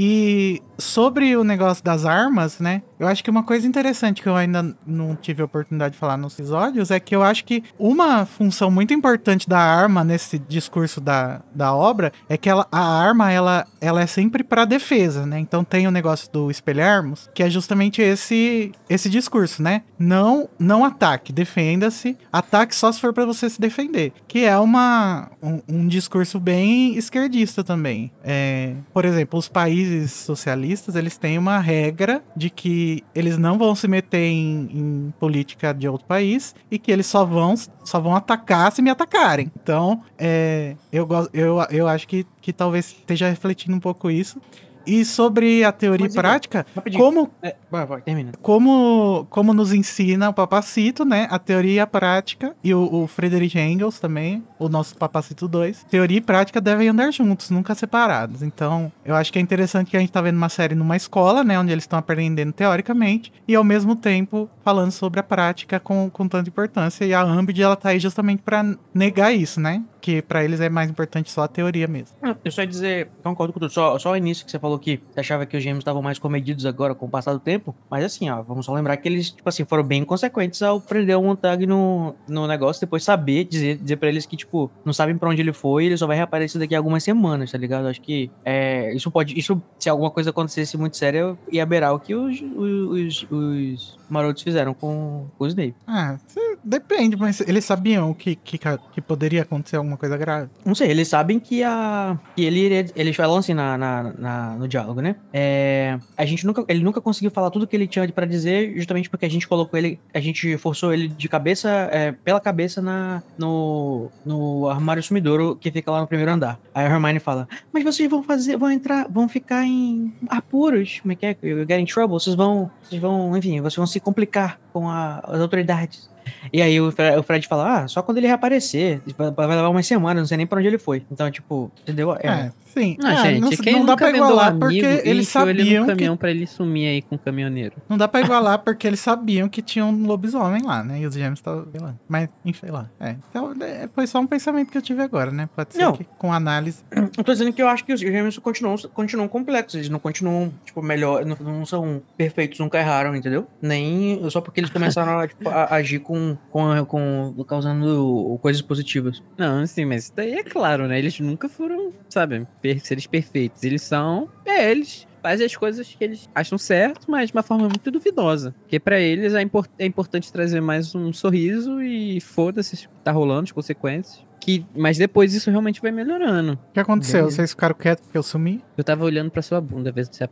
E sobre o negócio das armas, né? Eu acho que uma coisa interessante que eu ainda não tive a oportunidade de falar nos episódios é que eu acho que uma função muito importante da arma nesse discurso da, da obra é que ela, a arma ela, ela é sempre para defesa, né? Então tem o negócio do espelharmos, que é justamente esse esse discurso, né? Não não ataque, defenda-se, ataque só se for para você se defender, que é uma um, um discurso bem esquerdista também. É, por exemplo, os países socialistas eles têm uma regra de que eles não vão se meter em, em política de outro país e que eles só vão só vão atacar se me atacarem. Então, é, eu, eu, eu acho que, que talvez esteja refletindo um pouco isso. E sobre a teoria Mas, e prática, Rapidinho. como É, vai, vai, termina. como, como nos ensina o Papacito, né? A teoria e a prática, e o, o Friedrich Engels também, o nosso Papacito 2. Teoria e prática devem andar juntos, nunca separados. Então, eu acho que é interessante que a gente tá vendo uma série numa escola, né? Onde eles estão aprendendo teoricamente, e ao mesmo tempo falando sobre a prática com, com tanta importância. E a Ambid, ela tá aí justamente pra negar isso, né? Que pra eles é mais importante só a teoria mesmo. Ah, Eu só ia dizer, concordo com tudo. Só, só o início que você falou que você achava que os gêmeos estavam mais comedidos agora com o passar do tempo. Mas assim, ó, vamos só lembrar que eles, tipo assim, foram bem consequentes ao prender o Montag no, no negócio, depois saber, dizer, dizer pra eles que, tipo, não sabem pra onde ele foi, ele só vai reaparecer daqui a algumas semanas, tá ligado? Acho que é, isso pode. Isso, se alguma coisa acontecesse muito séria, ia beirar o que os, os, os marotos fizeram com, com o Snape. Ah, cê- Depende, mas eles sabiam que, que, que poderia acontecer alguma coisa grave. Não sei, eles sabem que a. que ele Eles falam assim na, na, na- no diálogo, né? É, a gente nunca. Ele nunca conseguiu falar tudo que ele tinha pra dizer, justamente porque a gente colocou ele. A gente forçou ele de cabeça. é, pela cabeça na, no, no armário sumidouro que fica lá no primeiro andar. Aí a Hermione fala: Mas vocês vão fazer. vão entrar. vão ficar em apuros. Como é que é? You Get in trouble. Vocês vão. Vocês vão. Enfim, vocês vão se complicar com a- as autoridades. E aí o Fred, o Fred fala, ah, só quando ele reaparecer. Vai levar umas semanas, não sei nem pra onde ele foi. Então, tipo, entendeu? É. É, sim. Não, É, gente, não, quem não dá pra um igualar amigo porque eles ele sabiam que caminhão pra ele sumir aí com o caminhoneiro. Não dá pra igualar porque eles sabiam que tinha um lobisomem lá, né? E os gêmeos estavam lá. Mas, enfim, sei lá. É. Então, é, foi só um pensamento que eu tive agora, né? Pode ser Não. que com análise. Eu tô dizendo que eu acho que os gêmeos continuam, continuam complexos. Eles não continuam, tipo, melhor. Não, não são perfeitos, nunca erraram, entendeu? Nem só porque eles começaram a, tipo, a agir com, com, com. causando coisas positivas. Não, sim, mas isso daí é claro, né? Eles nunca foram, sabe, seres perfeitos. Eles são. É, eles fazem as coisas que eles acham certo, mas de uma forma muito duvidosa. Porque pra eles é, impor- é importante trazer mais um sorriso e foda-se tá rolando, as consequências. Que, mas depois isso realmente vai melhorando. O que aconteceu? Beleza. Vocês ficaram quietos porque eu sumi? Eu tava olhando pra sua bunda, ver se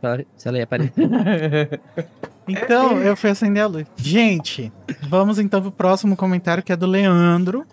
ela ia aparecer. *laughs* Então, eu fui acender a luz. Gente, vamos então pro próximo comentário que é do Leandro.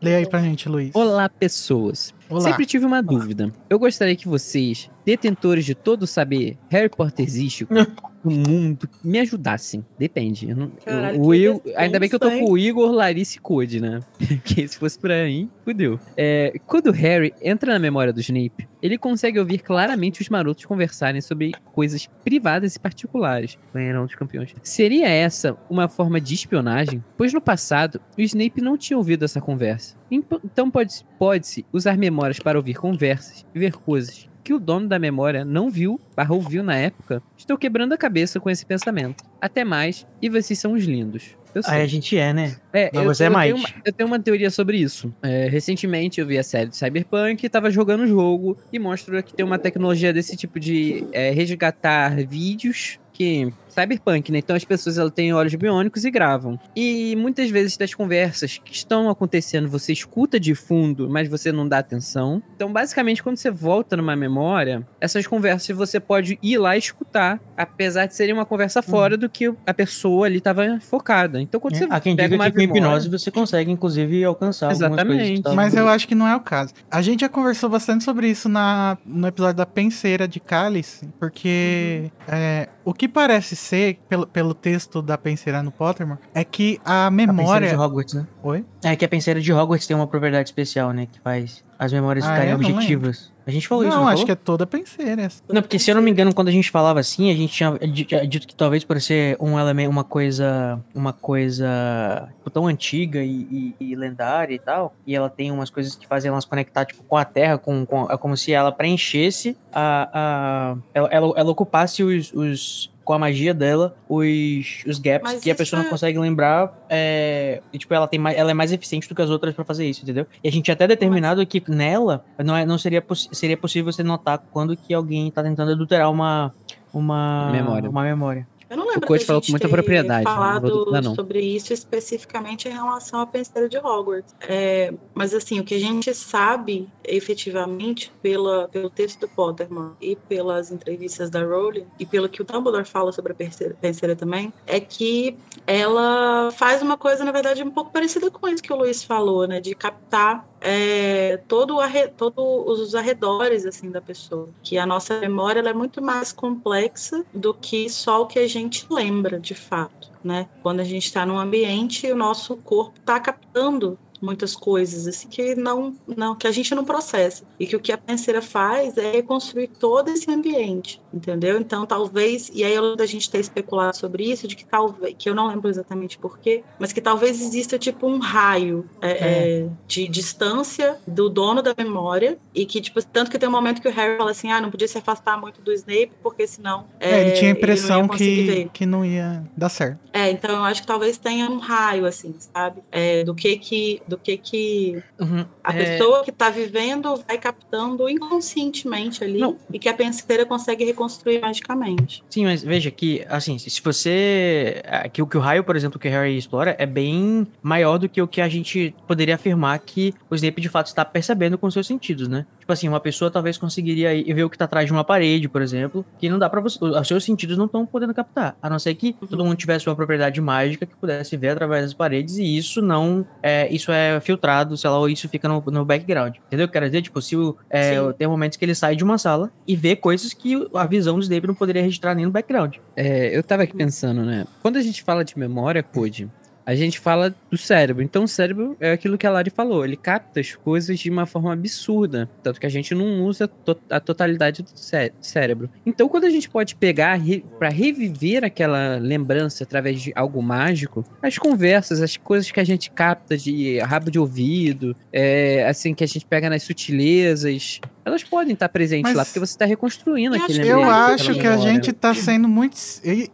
Leia aí pra gente, Luiz. Olá, pessoas. Olá. Sempre tive uma dúvida. Eu gostaria que vocês, detentores de todo o saber Harry Potterístico do *laughs* mundo, me ajudassem. Depende. Eu não- Caralho, o responsa, ainda bem que eu tô com o Igor, Larissa e Code, né? *laughs* Porque se fosse pra mim, fudeu. É, quando o Harry entra na memória do Snape, ele consegue ouvir claramente os marotos conversarem sobre coisas privadas e particulares. Ganharam dos campeões. Seria essa uma forma de espionagem? Pois no passado, o Snape não tinha ouvido essa conversa. Então pode- pode-se usar memórias para ouvir conversas e ver coisas que o dono da memória não viu, barra ouviu na época. Estou quebrando a cabeça com esse pensamento. Até mais, e vocês são os lindos. Eu sei. Aí a gente é, né? É, Mas eu, você é eu mais. Tenho uma, eu tenho uma teoria sobre isso. É, recentemente eu vi a série de Cyberpunk e tava jogando o jogo e mostra que tem uma tecnologia desse tipo de é, resgatar vídeos que. Cyberpunk, né? Então as pessoas elas têm olhos biônicos e gravam. E muitas vezes das conversas que estão acontecendo, você escuta de fundo, mas você não dá atenção. Então, basicamente, quando você volta numa memória, essas conversas você pode ir lá e escutar, apesar de serem uma conversa fora do que a pessoa ali estava focada. Então, quando você Há quem pega diga uma que com memória- hipnose você consegue, inclusive, alcançar algumas coisas. Exatamente. Mas eu acho que não é o caso. A gente já conversou bastante sobre isso na, no episódio da penseira de Cálice, porque é, o que parece ser, pelo, pelo texto da penseira no Pottermore, é que a A memória. de Hogwarts, né? Oi? É que a penseira de Hogwarts tem uma propriedade especial, né? Que faz as memórias Ah, ficarem é? Não lembro. objetivas. A gente falou Não, isso, não acho falou? que é toda penseira. essa. Não, porque se eu não me engano, quando a gente falava assim, a gente tinha di- dito que talvez por ser um elemento, uma coisa, uma coisa tipo, tão antiga e, e- e lendária e tal, e ela tem umas coisas que fazem elas conectar tipo, com a Terra, com, com- é como se ela preenchesse a, a ela, ela, ela ocupasse os, os- com a magia dela os, os gaps Mas que a pessoa não é- consegue lembrar é, e tipo ela tem mais, ela é mais eficiente do que as outras pra fazer isso, entendeu? E a gente tinha até determinado que nela não, é, não seria, seria possível você notar quando que alguém tá tentando adulterar uma uma Memória. Uma memória. Eu não lembro Coach da falou gente com muita propriedade, não falado duvidar, não. sobre isso especificamente em relação à penseira de Hogwarts. É, mas assim, o que a gente sabe efetivamente pela, pelo texto do Pottermore e pelas entrevistas da Rowling e pelo que o Dumbledore fala sobre a penseira, também, é que ela faz uma coisa, na verdade, um pouco parecida com isso que o Luiz falou, né? De captar é, todo arre- todos os arredores assim da pessoa. Que a nossa memória é muito mais complexa do que só o que a gente lembra de fato, né? Quando a gente está num ambiente, o nosso corpo está captando muitas coisas assim que não, não que a gente não processa e que o que a penseira faz é reconstruir todo esse ambiente, entendeu? Então talvez e aí eu da gente ter especulado sobre isso de que talvez que eu não lembro exatamente porquê, mas que talvez exista tipo um raio é, é, de distância do dono da memória e que tipo tanto que tem um momento que o Harry fala assim ah não podia se afastar muito do Snape porque senão É, ele tinha a impressão que, ver. que não ia dar certo. É, então eu acho que talvez tenha um raio, assim, sabe? É, do que que do que que Uhum. a É, pessoa que está vivendo vai captando inconscientemente ali Não. e que a penseira consegue reconstruir magicamente. Sim, mas veja que, assim, se você. Que o que o raio, por exemplo, que o Harry explora é bem maior do que o que a gente poderia afirmar que o Snape de fato está percebendo com seus sentidos, né? Tipo assim, uma pessoa talvez conseguiria ir ver o que tá atrás de uma parede, por exemplo, que não dá pra você. Os seus sentidos não estão podendo captar. A não ser que todo mundo tivesse uma propriedade mágica que pudesse ver através das paredes, e isso não. É, isso é filtrado, sei lá, ou isso fica no, no background. Entendeu o que eu quero dizer? Tipo, se o, é, tem momentos que ele sai de uma sala e vê coisas que a visão do Snape não poderia registrar nem no background. É, eu tava aqui pensando, né? Quando a gente fala de memória, Code, a gente fala do cérebro. Então, o cérebro é aquilo que a Lari falou. Ele capta as coisas de uma forma absurda. Tanto que a gente não usa to- a totalidade do cé- cérebro. Então, quando a gente pode pegar re para reviver aquela lembrança através de algo mágico, as conversas, as coisas que a gente capta de rabo de ouvido, é, assim, que a gente pega nas sutilezas, elas podem estar presentes Mas lá, porque você está reconstruindo aquele acho- Eu ambiente, acho que a gente tá sendo muito.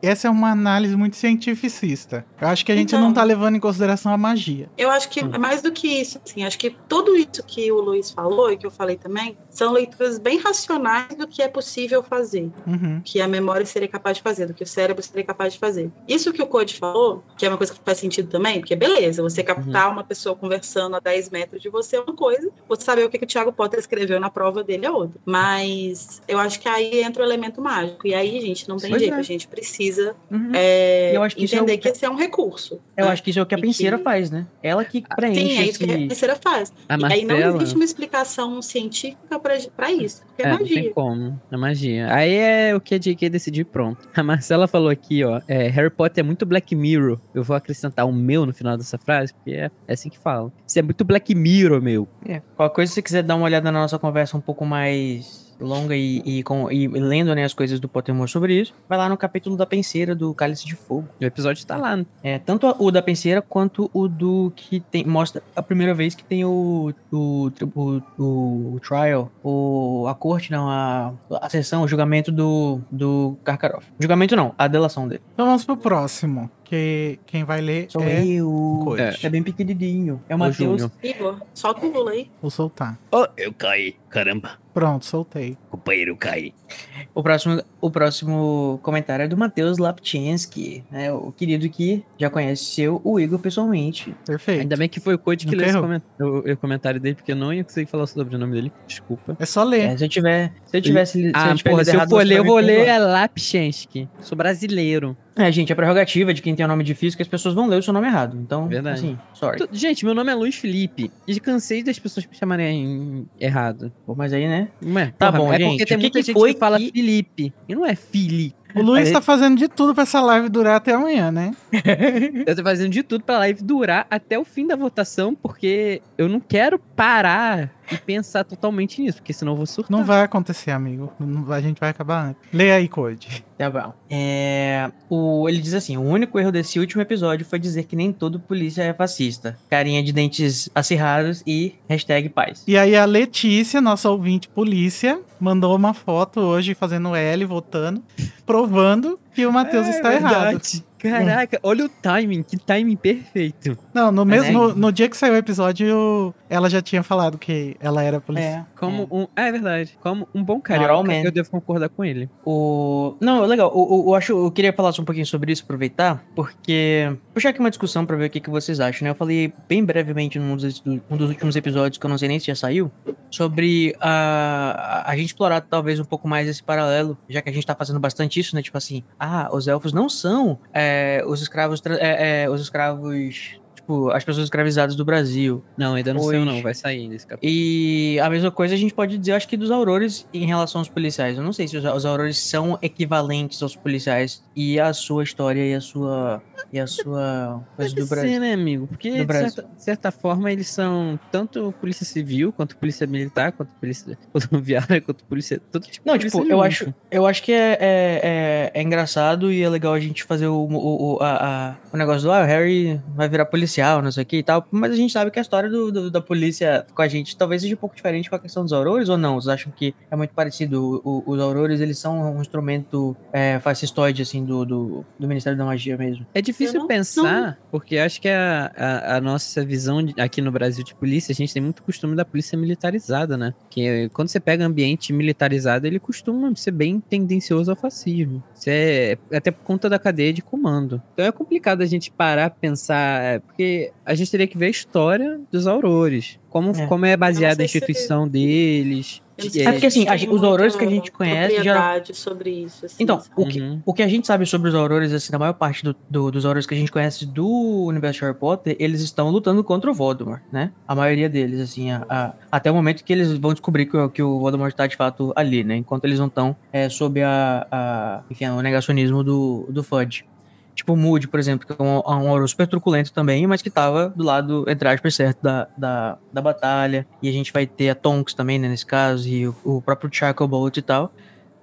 Essa é uma análise muito cientificista. Eu acho que a gente Então. não tá levando em consideração a magia. Eu acho que é mais do que isso, assim, acho que tudo isso que o Luiz falou e que eu falei também, são leituras bem racionais do que é possível fazer. Uhum. que a memória seria capaz de fazer, do que o cérebro seria capaz de fazer. Isso que o Code falou, que é uma coisa que faz sentido também, porque beleza, você captar uma pessoa conversando a 10 metros de você é uma coisa, você saber o que, que o Thiago Potter escreveu na prova dele é outra. Mas eu acho que aí entra o elemento mágico. E aí, gente, não tem Pois jeito, é. a gente precisa Uhum. é, Eu acho que é entender o- que esse é um recurso. Eu né? acho que isso é o que a penseira que- faz, né? Ela que preenche Sim, é isso que a terceira faz. A E aí não existe uma explicação científica para isso, porque é, É, não tem magia. como. É magia. Aí é o que a JK decidiu pronto. A Marcela falou aqui, ó. é, Harry Potter é muito Black Mirror. Eu vou acrescentar um meu no final dessa frase, porque é, é assim que fala. Isso é muito Black Mirror, meu. É. Qualquer coisa, se você quiser dar uma olhada na nossa conversa um pouco mais longa e, e, com, e lendo né, as coisas do Pottermore sobre isso, vai lá no capítulo da penseira do Cálice de Fogo. O episódio tá lá. É, tanto o da penseira quanto o do que tem, mostra a primeira vez que tem o, o, o, o, o trial, o, a corte, não, a, a sessão, o julgamento do, do Karkaroff. Julgamento não, a delação dele. Então vamos pro próximo. Que quem vai ler Sou é eu. É. É bem pequenininho. É o Matheus. Júnior. Igor, solta o rolo aí. Vou soltar. Oh, eu caí. Caramba, Pronto, soltei. companheiro, eu caí. O próximo, o próximo comentário é do Matheus Lapchensky, né? O querido que já conheceu o Igor pessoalmente. Perfeito. Ainda bem que foi o Code que leu esse coment- o, o comentário dele, porque eu não ia conseguir falar sobre o nome dele. Desculpa. É só ler. É, se eu tiver, se eu tivesse, se ah, eu tiver porra, lido se eu for ler, eu vou ler é Lapchensky. Sou brasileiro. É, gente, é prerrogativa de quem tem o nome difícil que as pessoas vão ler o seu nome errado. Então, Verdade. assim, sorry. Gente, meu nome é Luiz Felipe. E cansei das pessoas me chamarem errado. Pô, mas aí, né? Não é? Tá Porra, bom, é gente, porque tem que muita que gente foi que fala que- Felipe. E não é Fili. O Luiz tá fazendo de tudo pra essa live durar até amanhã, né? *laughs* Eu tô fazendo de tudo pra live durar até o fim da votação, porque eu não quero parar e pensar totalmente nisso, porque senão eu vou surtar. Não vai acontecer, amigo. Não vai- a gente vai acabar antes. Lê aí, Code. Tá bom. É, o, ele diz assim: o único erro desse último episódio foi dizer que nem todo polícia é fascista. Carinha de dentes acirrados e hashtag paz. E aí a Letícia, nossa ouvinte polícia, mandou uma foto hoje fazendo L, votando, provando que o Matheus É está errado. Caraca, olha o timing, que timing perfeito. Não, no, Mas mesmo, é- no, no dia que saiu o episódio, ela já tinha falado que ela era polícia. Como um. Ah, é verdade. Como um bom carioca, Normalmente. eu devo concordar com ele. O... Não, legal. O, o- eu acho, eu queria falar só um pouquinho sobre isso, aproveitar, porque puxar aqui uma discussão pra ver o que, que vocês acham, né? Eu falei bem brevemente num dos, um dos últimos episódios, que eu não sei nem se já saiu, sobre a, a, a gente explorar talvez um pouco mais esse paralelo, já que a gente tá fazendo bastante isso, né? Tipo assim, ah, os elfos não são é, os escravos, é, é, os escravos, tipo, as pessoas escravizadas do Brasil. Não, ainda não Hoje. saiu, não. Vai sair nesse capítulo. E a mesma coisa a gente pode dizer, acho que dos aurores em relação aos policiais. Eu não sei se os, os aurores são equivalentes aos policiais e a sua história e a sua e a sua coisa Deve do Brasil. ser, né, amigo? Porque, de certa, de certa forma, eles são tanto polícia civil, quanto polícia militar, quanto polícia *laughs* rodoviária, quanto polícia. Todo tipo Não, tipo, eu junto. acho, eu acho que é, é, é, é engraçado e é legal a gente fazer o, o, o, a, a- o negócio do ah, o Harry vai virar policial, não sei o que e tal. Mas a gente sabe que a história do, do- da polícia com a gente talvez seja um pouco diferente com a questão dos aurores ou não? Vocês acham que é muito parecido? O- o- os aurores, eles são um instrumento é, fascistoide, assim, do, do, do Ministério da Magia mesmo. É difícil não- pensar, porque acho que a, a, a nossa visão de- aqui no Brasil de polícia, a gente tem muito costume da polícia militarizada, né? Que quando você pega ambiente militarizado, ele costuma ser bem tendencioso ao fascismo. Isso é até por conta da cadeia de comando. Então é complicado a gente parar pensar, é, porque a gente teria que ver a história dos aurores. Como É. como é baseada a sei se- instituição deles. É porque, assim, a os horrores que a gente conhece, geral- sobre isso. assim, Então, sabe? o que, Uhum. o que a gente sabe sobre os aurores, assim, da maior parte do, do- dos aurores que a gente conhece do universo de Harry Potter, eles estão lutando contra o Voldemort, né? A maioria deles, assim, a- a- até o momento que eles vão descobrir que, o- que o Voldemort está de fato ali, né? Enquanto eles não estão é, sob a, a- enfim, o negacionismo do, do Fudge. Tipo o Moody, por exemplo, que é um, um auror super truculento também, mas que tava do lado, entre aspas, certo da, da, da batalha. E a gente vai ter a Tonks também, né, nesse caso, e o, o próprio Charcobolt e tal.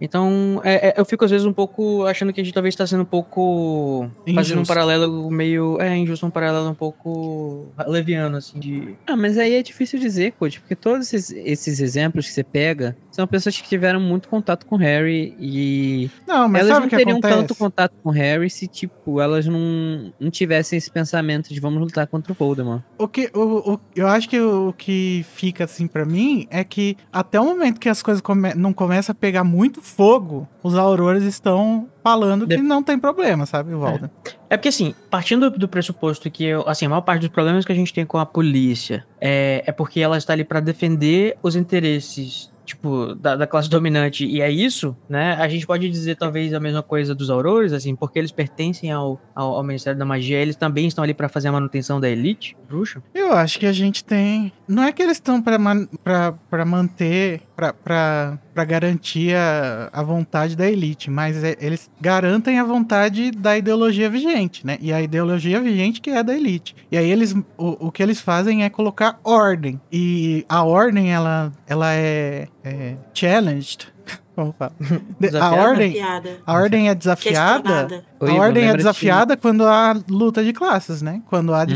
Então, é- é, eu fico às vezes um pouco achando que a gente talvez está sendo um pouco. Fazendo um paralelo meio. É, injusto, um paralelo um pouco leviano, assim, de. Ah, mas aí é difícil dizer, Coach, porque todos esses, esses exemplos que você pega são pessoas que tiveram muito contato com Harry e Não, mas elas sabe não o que teriam acontece? tanto contato com Harry se, tipo, elas não, não tivessem esse pensamento de vamos lutar contra o Voldemort. O que, o, o- eu acho que o que fica assim pra mim é que até o momento que as coisas come- não começam a pegar muito fogo, os aurores estão falando que De- não tem problema, sabe, Walden? É porque, assim, partindo do pressuposto que, eu- assim, a maior parte dos problemas que a gente tem com a polícia é, é porque ela está ali para defender os interesses, tipo, da, da classe dominante, e é isso, né? A gente pode dizer, talvez, a mesma coisa dos aurores, assim, porque eles pertencem ao, ao, ao Ministério da Magia, eles também estão ali para fazer a manutenção da elite bruxa. Eu acho que a gente tem. Não é que eles estão pra, man- pra, pra manter, pra, pra, pra garantir a, a vontade da elite, mas é- eles garantem a vontade da ideologia vigente, né? E a ideologia vigente que é da elite. E aí eles. O, o que eles fazem é colocar ordem. E a ordem, ela, ela é, é challenged. *laughs* Como fala? De- A ordem, a ordem é desafiada. A ordem é desafiada quando há luta de classes, né? Quando há Uhum.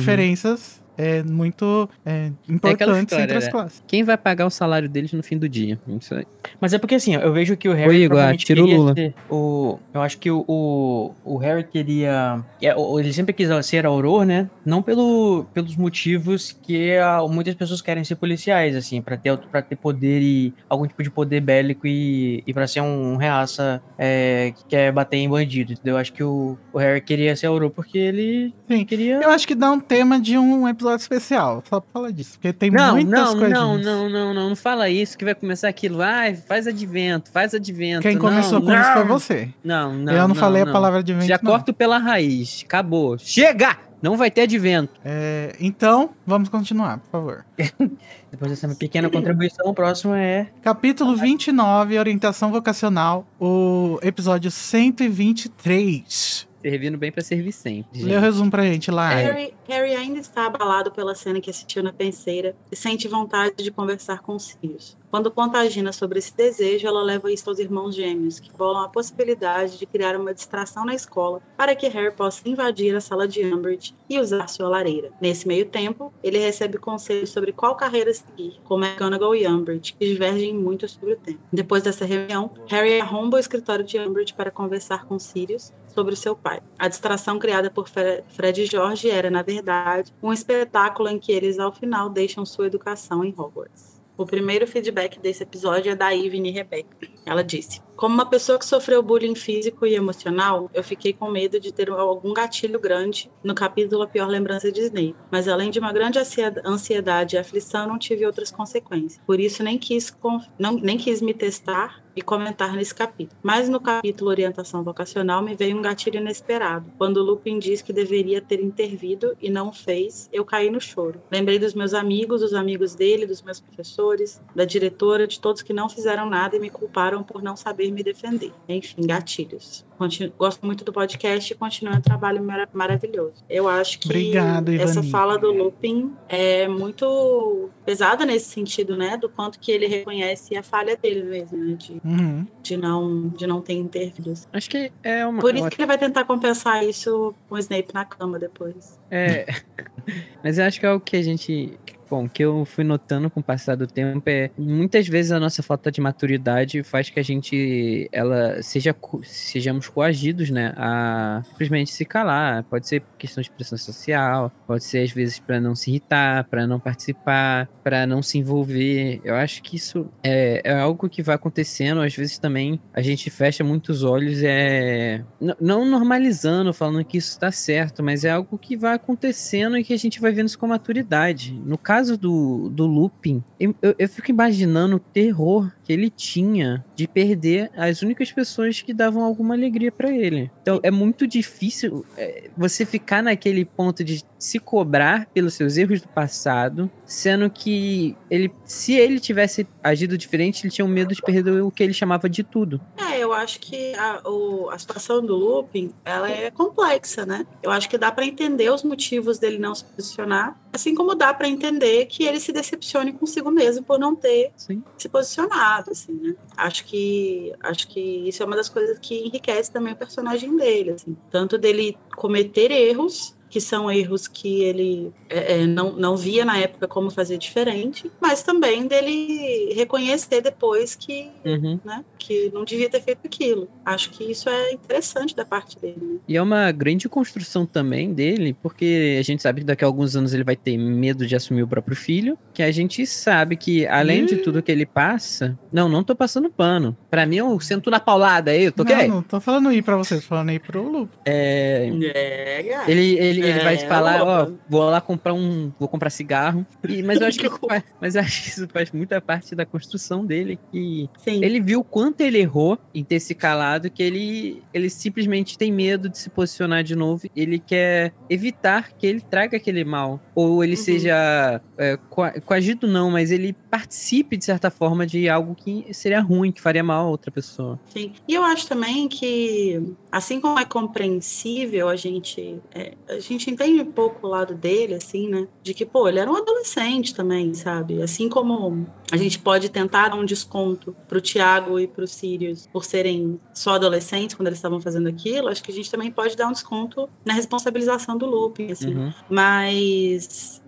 É, muito é, importantes história, entre as né? classes. Quem vai pagar o salário deles no fim do dia? Isso aí. Mas é porque, assim, eu vejo que o Harry Oi, Igor, tira o Lula. o... Eu acho que o, o, o Harry queria... é, o- ele sempre quis ser auror, né? Não pelo, pelos motivos que ah, muitas pessoas querem ser policiais, assim, pra ter, pra ter poder e... Algum tipo de poder bélico e, e pra ser um reaça é, que quer bater em bandido, entendeu? Eu acho que o, o Harry queria ser auror porque ele Sim. queria... Eu acho que dá um tema de um episódio especial, só pra falar disso. Porque tem Não, muitas não, coisinhas. não, não, não, não, não fala isso que vai começar aquilo. Ai, faz advento, faz advento. Quem Não, começou com não, isso foi você. Não, não. eu não, falei a palavra de vento, Já não. corto pela raiz. Acabou. Chega! Não vai ter advento. É, então, vamos continuar, por favor. *laughs* Depois dessa pequena contribuição, o próximo é... Capítulo 29, Orientação Vocacional, o episódio 123. Servindo bem pra servir sempre. Lê o resumo pra gente lá. Harry, Harry ainda está abalado pela cena que assistiu na penseira e sente vontade de conversar com Sirius. Quando contagina sobre esse desejo, ela leva isso aos irmãos gêmeos, que bolam a possibilidade de criar uma distração na escola para que Harry possa invadir a sala de Umbridge e usar sua lareira. Nesse meio tempo, ele recebe conselhos sobre qual carreira seguir, com McGonagall e Umbridge, que divergem muito sobre o tema. Depois dessa reunião, Harry arromba o escritório de Umbridge para conversar com Sirius sobre seu pai. A distração criada por Fre- Fred e George era, na verdade, um espetáculo em que eles, ao final, deixam sua educação em Hogwarts. O primeiro feedback desse episódio é da Ivy Rebecca. Ela disse: Como uma pessoa que sofreu bullying físico e emocional, eu fiquei com medo de ter algum gatilho grande no capítulo A Pior Lembrança de Snape. Mas além de uma grande ansied- ansiedade e aflição, não tive outras consequências. Por isso, nem quis, não, nem quis me testar e comentar nesse capítulo. Mas no capítulo Orientação Vocacional me veio um gatilho inesperado. Quando o Lupin diz que deveria ter intervido e não fez, eu caí no choro. Lembrei dos meus amigos, dos amigos dele, dos meus professores, da diretora, de todos que não fizeram nada e me culparam por não saber me defender. Enfim, gatilhos. Continu- Gosto muito do podcast e continua um trabalho mara- maravilhoso. Eu acho que Obrigado, essa fala do Lupin é muito pesada nesse sentido, né? Do quanto que ele reconhece a falha dele mesmo, né? De, Uhum. de, não, de não ter intervido. Acho que é uma. Por isso que ele vai tentar compensar isso com o Snape na cama depois. É. *laughs* Mas eu acho que é o que a gente. Bom, o que eu fui notando com o passar do tempo é muitas vezes a nossa falta de maturidade faz que a gente ela seja sejamos coagidos, né, a simplesmente se calar. Pode ser por questão de pressão social, pode ser às vezes para não se irritar, para não participar, para não se envolver. Eu acho que isso é, é algo que vai acontecendo. Às vezes também a gente fecha muitos olhos, é não normalizando, falando que isso tá certo, mas é algo que vai acontecendo e que a gente vai vendo isso com maturidade. No caso do, do Lupin, eu, eu- eu fico imaginando o terror que ele tinha de perder as únicas pessoas que davam alguma alegria pra ele. Então é muito difícil é, você ficar naquele ponto de se cobrar pelos seus erros do passado, sendo que ele, se ele tivesse agido diferente, ele tinha um medo de perder o que ele chamava de tudo. É, eu acho que a, o- a situação do Lupin, ela é complexa, né? Eu acho que dá pra entender os motivos dele não se posicionar, assim como dá pra entender que ele se decepcione consigo mesmo por não ter Sim. se posicionado, assim, né? Acho que acho que isso é uma das coisas que enriquece também o personagem dele, assim, tanto dele cometer erros que são erros que ele é, é, não, não via na época como fazer diferente, mas também dele reconhecer depois que, Uhum. né, que não devia ter feito aquilo. Acho que isso é interessante da parte dele. né? E é uma grande construção também dele, porque a gente sabe que daqui a alguns anos ele vai ter medo de assumir o próprio filho, que a gente sabe que além de tudo que ele passa, não, não tô passando pano. Pra mim eu sento na paulada aí, tô ok? Não, não tô falando ir pra vocês, tô falando ir pro Lupe. É, É. Ele, ele, ele vai É, te falar, ó, vou lá comprar um. Vou comprar cigarro. E- mas eu acho que isso *laughs* faz, mas eu acho que isso faz muita parte da construção dele. Que Sim. ele viu o quanto ele errou em ter se calado, que ele, ele simplesmente tem medo de se posicionar de novo. Ele quer evitar que ele traga aquele mal. Ou ele Uhum. seja é, coa- coagido, não, mas ele participe, de certa forma, de algo que seria ruim, que faria mal a outra pessoa. Sim. E eu acho também que, assim como é compreensível, a gente, é, a gente entende um pouco o lado dele, assim, né? De que, pô, ele era um adolescente também, sabe? Assim como a gente pode tentar dar um desconto pro Tiago e pro Sirius por serem só adolescentes quando eles estavam fazendo aquilo, acho que a gente também pode dar um desconto na responsabilização do Lupin, assim. Uhum. Mas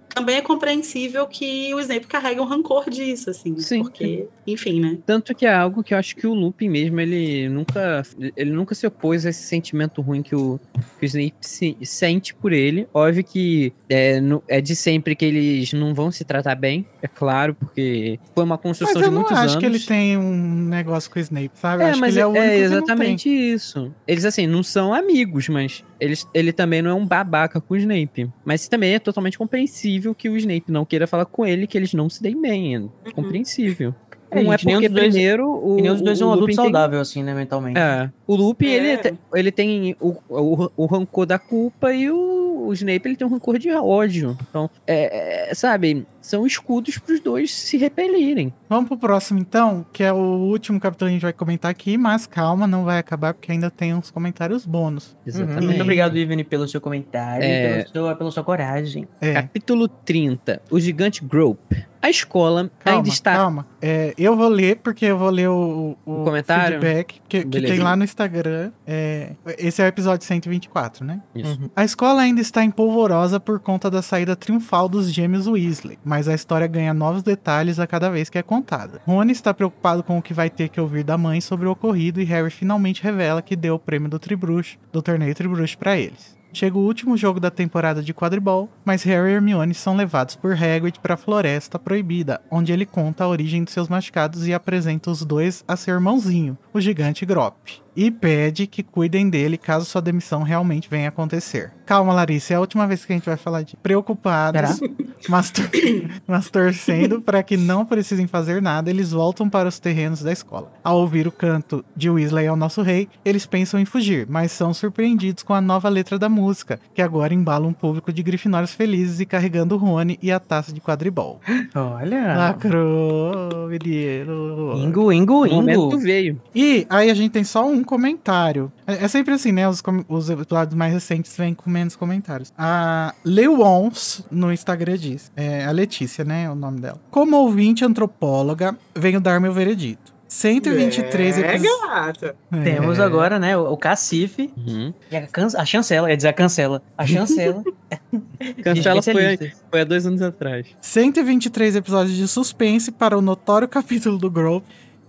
também é compreensível que o Snape carrega um rancor disso, assim. né? Sim. Porque, enfim, né? Tanto que é algo que eu acho que o Lupin mesmo, ele nunca, ele nunca se opôs a esse sentimento ruim que o, que o Snape se- sente por ele. Óbvio que é, no- é de sempre que eles não vão se tratar bem, é claro, porque foi uma Mas construção eu de muitos acho anos. que ele tem um negócio com o Snape, sabe? Eu É, acho mas que ele é o único é que não tem. exatamente isso. Eles, assim, não são amigos, mas eles, ele também não é um babaca com o Snape. Mas também é totalmente compreensível que o Snape não queira falar com ele, que eles não se deem bem. É compreensível. É, não é gente, nenhum porque dos dois- primeiro o, E nenhum dos dois é um adulto saudável, assim, né, mentalmente. É. O Lupin, É. ele, ele tem o, o, o rancor da culpa e o, o Snape, ele tem um rancor de ódio. Então, é, é, sabe, são escudos pros dois se repelirem. Vamos pro próximo então, que é o último capítulo que a gente vai comentar aqui, mas calma, não vai acabar porque ainda tem uns comentários bônus. Uhum. Exatamente. Muito obrigado, Ivani, pelo seu comentário É. e pelo seu- pela sua coragem. É, Capítulo 30. O Gigante Grope. A escola calma, ainda está... calma. É, eu vou ler, porque eu vou ler o, o O comentário? feedback que, que tem lá no Instagram. É, esse é o episódio 124, né? Isso. A escola ainda está empolvorosa por conta da saída triunfal dos gêmeos Weasley, mas a história ganha novos detalhes a cada vez que é contada. Rony está preocupado com o que vai ter que ouvir da mãe sobre o ocorrido e Harry finalmente revela que deu o prêmio do Tribruxo, do torneio Tribruxo para eles. Chega o último jogo da temporada de quadribol, mas Harry e Hermione são levados por Hagrid para a Floresta Proibida, onde ele conta a origem de seus machucados e apresenta os dois a seu irmãozinho, o gigante Grop, e pede que cuidem dele caso sua demissão realmente venha a acontecer. Calma, Larissa, é a última vez que a gente vai falar de preocupados, *coughs* mas, tor- *coughs* mas torcendo para que não precisem fazer nada, eles voltam para os terrenos da escola. Ao ouvir o canto de Weasley ao nosso rei, eles pensam em fugir, mas são surpreendidos com a nova letra da música, que agora embala um público de grifinórios felizes e carregando o Rony e a taça de quadribol. Olha. Lacrou, menino. Ingo, Ingo, O momento Ingo. veio. E aí a gente tem só um comentário. É, é sempre assim, né? Os, os episódios mais recentes vêm com menos comentários. A Leuons no Instagram diz. É a Letícia, né? O nome dela. Como ouvinte antropóloga, venho dar meu veredito. 123 é, episódios. gata. Temos É. agora, né, o, o Cacife Uhum. e a, can- a chancela, ia dizer a cancela. A chancela. *laughs* Cancela foi, foi há dois anos atrás. 123 episódios de suspense para o notório capítulo do Grove.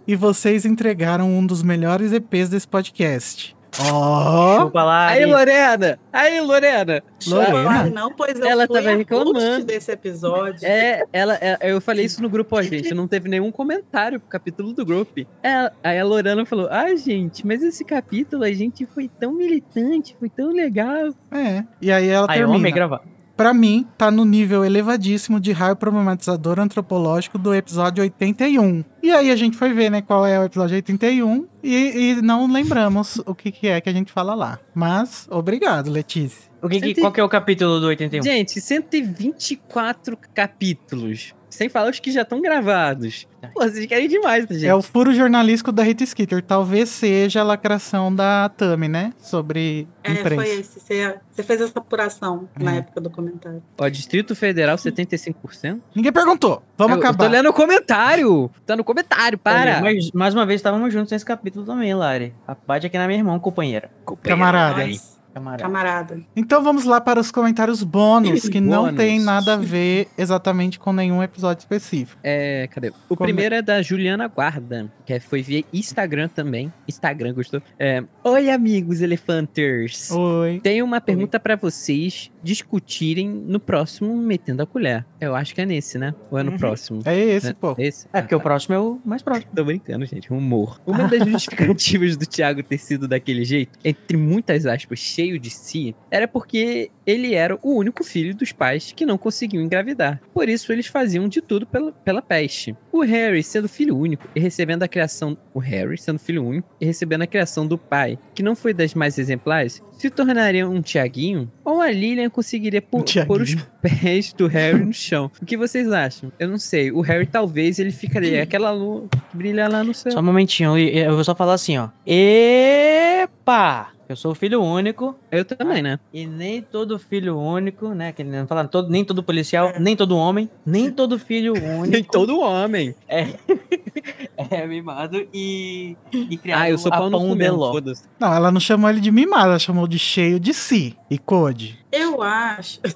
E vocês entregaram um dos melhores EPs desse podcast. Ó! Lá. Aí, Lorena! Aí, Lorena! Lorena? Ah, não, pois eu Ela fui tava reclamando. desse episódio. É, ela, é, eu falei isso no grupo, ó, gente. Não teve nenhum comentário pro capítulo do grupo. É, aí a Lorena falou: Ah, gente, mas esse capítulo a gente foi tão militante, foi tão legal. É. E aí ela Aí, termina. gravar. Pra mim, tá no nível elevadíssimo de raio problematizador antropológico do episódio 81. E aí a gente foi ver, né, qual é o episódio 81 e, e não lembramos o que, que é que a gente fala lá. Mas, obrigado, Letícia. O que, qual que é o capítulo do 81? Gente, 124 capítulos. Sem falar os que já estão gravados. Pô, vocês querem demais, tá, gente? É o furo jornalístico da Rita Skeeter. Talvez seja a lacração da Tami, né? Sobre É, imprensa. foi esse. Você, fez essa apuração na É. época do comentário. Ó, Distrito Federal, 75%. Ninguém perguntou. Vamos eu, acabar. Eu tô lendo o comentário. Tá no comentário, para. Mas, mais uma vez, estávamos juntos nesse capítulo também, Lari. Bate aqui na minha irmã, companheira. Camarada. Mas, Camarada. camarada. Então vamos lá para os comentários bônus, que não Bônus. tem nada a ver exatamente com nenhum episódio específico. É, cadê? O Como primeiro é da Juliana Guarda, que é- foi via Instagram também. Instagram, gostou? É, Oi, amigos elefanters. Oi. Tenho uma pergunta pra vocês discutirem no próximo Metendo a Colher. Eu acho que é nesse, né? Ou é no Uhum. próximo? É esse, É pô. Esse? É, porque Ah, o próximo é o mais próximo. Tô brincando, gente. Humor. Uma das *laughs* justificativas do Thiago ter sido daquele jeito, entre muitas aspas, cheio de si, era porque ele era o único filho dos pais que não conseguiam engravidar. Por isso, eles faziam de tudo pela, pela peste. O Harry, sendo filho único e recebendo a criação. O Harry, sendo filho único e recebendo a criação do pai, que não foi das mais exemplares, se tornaria um Tiaguinho? Ou a Lilian conseguiria pôr, Um pôr os pés do Harry no chão? O que vocês acham? Eu não sei. O Harry talvez ele ficaria *clears throat* aquela lua que brilha lá no céu. Só um momentinho, eu vou só falar assim, ó. Epa! Eu sou filho único, Eu também, né? e nem todo filho único, né? Que não fala, todo, nem todo policial, nem todo homem, nem todo filho *laughs* único. Nem todo homem. *laughs* É mimado e, e criado Ah, eu sou a pão de foda-se. Não, ela não chamou ele de mimado, ela chamou de cheio de si. E Code. Eu acho. *laughs*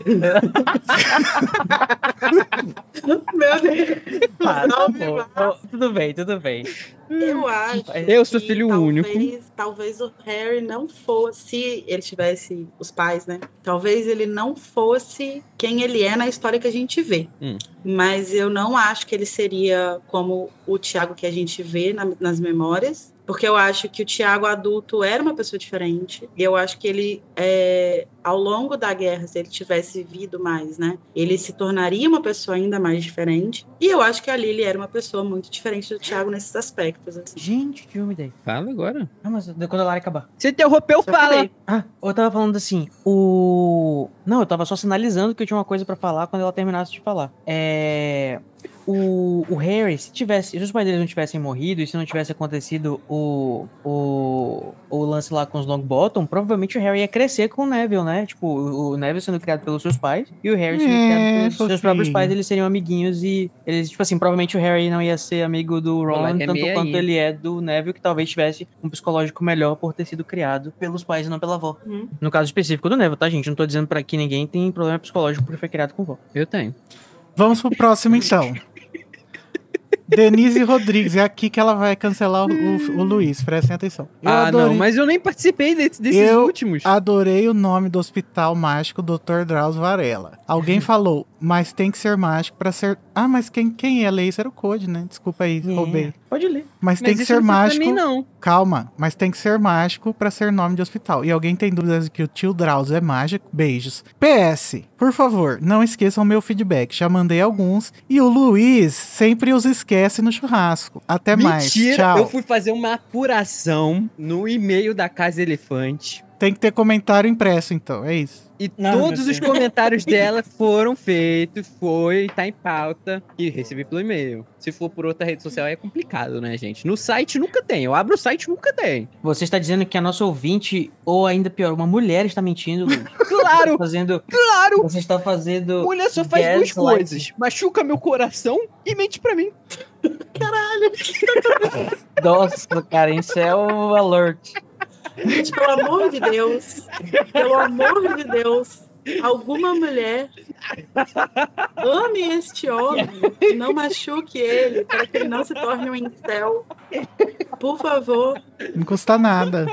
Meu Deus. Ah, tá bom. vá. Tudo bem, tudo bem. Eu acho. Eu sou filho talvez, único. Talvez o Harry não fosse, se ele tivesse os pais, né? Talvez ele não fosse quem ele é na história que a gente vê. Hum. Mas eu não acho que ele seria como o Tiago que a gente vê na- nas memórias. Porque eu acho que o Tiago adulto era uma pessoa diferente. E eu acho que ele, é, ao longo da guerra, se ele tivesse vivido mais, né? Ele se tornaria uma pessoa ainda mais diferente. E eu acho que a Lily era uma pessoa muito diferente do Tiago nesses aspectos. assim. Gente, que filme daí? Fala agora. Ah, mas quando a Lara acabar. Você interrompeu, Só fala. Ah, eu tava falando assim, o... Não, eu tava só sinalizando que eu tinha uma coisa pra falar quando ela terminasse de falar. É... O, o Harry, se tivesse, se os pais deles não tivessem morrido e se não tivesse acontecido o, o, o lance lá com os Longbottom, provavelmente o Harry ia crescer com o Neville, né? Tipo, o, o Neville sendo criado pelos seus pais e o Harry sendo É, criado pelos seus próprios pais, eles seriam amiguinhos e eles, tipo assim, provavelmente o Harry não ia ser amigo do Ron é tanto quanto aí. ele é do Neville, que talvez tivesse um psicológico melhor por ter sido criado pelos pais e não pela avó. Uhum. No caso específico do Neville, tá, gente? Não tô dizendo pra que ninguém tem problema psicológico porque foi criado com vó. Eu tenho. Vamos pro próximo, então. Denise Rodrigues, é aqui que ela vai cancelar o, o- o Luiz, prestem atenção. Eu ah, adorei, não, mas eu nem participei desse- desses Eu últimos. adorei o nome do hospital mágico Dr. Drauzio Varela. Alguém *laughs* falou, mas tem que ser mágico pra ser... Ah, mas quem, quem é? Ler isso era o Code, né? Desculpa aí, roubei. Pode ler. Mas, Mas tem que ser não pra mágico... mim, não. Calma, mas tem que ser mágico pra ser nome de hospital. E alguém tem dúvidas de que o tio Drauzio é mágico? Beijos. PS, por favor, não esqueçam meu feedback. Já mandei alguns. E o Luiz sempre os esquece no churrasco. Até mais. Mentira, Tchau. eu fui fazer uma apuração no e-mail da Casa Elefante. Tem que ter comentário impresso, então. É isso. E Não, todos meu os comentários dela foram feitos, foi, tá em pauta e recebi pelo e-mail. Se for por outra rede social é complicado, né, gente? No site nunca tem. Eu abro o site nunca tem. Você está dizendo que a nossa ouvinte, ou ainda pior, uma mulher está mentindo, Luiz. *laughs* Claro, fazendo. claro! Você está fazendo. Mulher só faz duas coisas: machuca meu coração e mente pra mim. *laughs* Nossa, cara, isso é o alert. Gente, *laughs* pelo amor de Deus, pelo amor de Deus, alguma mulher ame este homem não machuque ele para que ele não se torne um incel. Por favor. Não custa nada.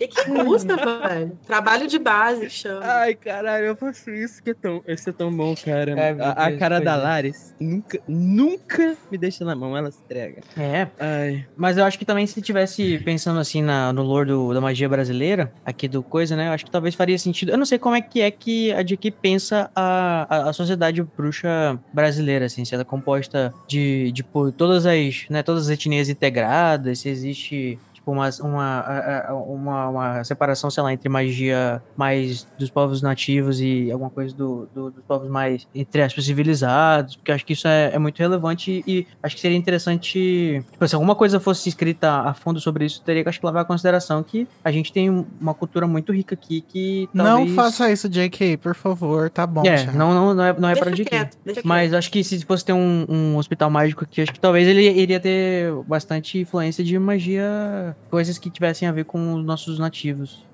E que custa, velho? Trabalho de base, chama. Ai, caralho, eu faço isso que é tão, isso é tão bom, cara. É, a, a Deus, cara da é. Laris nunca, nunca me deixa na mão, ela se entrega. É, Ai, mas eu acho que também se tivesse pensando assim na, no lore do- da magia brasileira, aqui do coisa, né? Eu acho que talvez faria sentido. Eu não sei como é que é que a JK pensa a, a, a sociedade bruxa brasileira, assim, se ela é composta de, de por todas as, né, todas as etnias integradas, se existe tipo uma, uma, a- a- uma, uma separação, sei lá, entre magia mais dos povos nativos e alguma coisa do, do- dos povos mais, entre aspas, civilizados, porque acho que isso é, é muito relevante e acho que seria interessante, tipo, se alguma coisa fosse escrita a fundo sobre isso, teria que acho que levar em consideração que a gente tem uma cultura muito rica aqui que Não talvez... faça isso, JK, por favor. Tá bom, É, não, não, não é, não é deixa pra JK. Mas acho que se fosse ter um, um hospital mágico aqui, acho que talvez ele iria ter bastante influência de magia, coisas que tivessem a ver com os nossos nativos.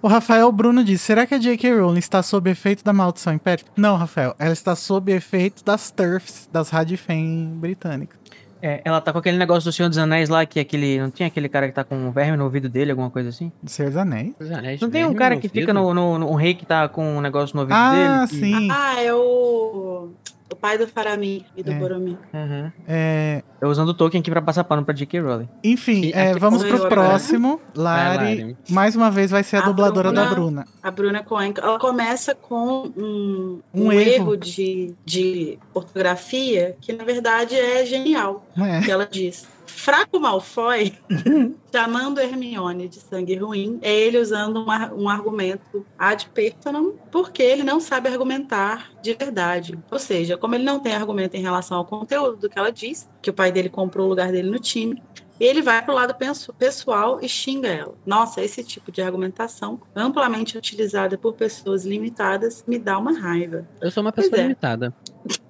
O Rafael Bruno diz: será que a J.K. Rowling está sob efeito da maldição impérica? Não, Rafael. Ela está sob efeito das TERFs, das Radifem britânicas. É, ela tá com aquele negócio do Senhor dos Anéis lá, que é aquele. Não tinha aquele cara que tá com um verme no ouvido dele, alguma coisa assim? Do Senhor dos Anéis. anéis Não tem um cara que ouvido? fica no, no, no- Um rei que tá com um negócio no ouvido Ah, dele? que- sim. Ah, é o, o pai do Faramir e do É. Boromir. Uhum. É, Eu usando o Tolkien aqui pra passar pano pra J.K. Rowling. enfim, E é, vamos Oi, pro agora. próximo. Vai, Lari, Lari. mais uma vez, vai ser a, A dubladora da Bruna. Bruna. A Bruna Coen, ela começa com um, Um um erro. erro, de, de ortografia que, na verdade, é genial. É. Que ela diz: Fraco Malfoy, *laughs* chamando Hermione de sangue ruim, é ele usando um, um argumento ad personam, porque ele não sabe argumentar de verdade. Ou seja, como ele não tem argumento em relação ao conteúdo do que ela diz, que o pai dele comprou o lugar dele no time, ele vai pro lado penso- pessoal e xinga ela. Nossa, esse tipo de argumentação, amplamente utilizada por pessoas limitadas, me dá uma raiva. Eu sou uma pessoa é. limitada.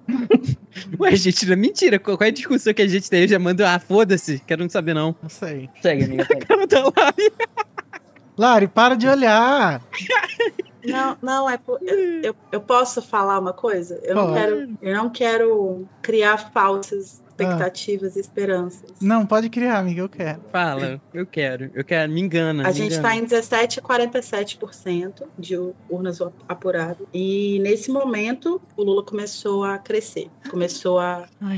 *laughs* Ué, gente, não é mentira. Qual é a discussão que a gente tem? Eu já mando, ah, foda-se, quero não saber não. Não sei. Segue, amiga. segue. Cara, tá lá. Lari, para de olhar. Não, não, é por- eu, eu- posso falar uma coisa? Eu não quero, eu não quero criar falsas expectativas e esperanças. Não, pode criar, amiga, eu quero. Fala, eu quero, eu quero, me engana. A me gente está em 17,47% de urnas apuradas. E nesse momento, o Lula começou a crescer. Começou a. Ai.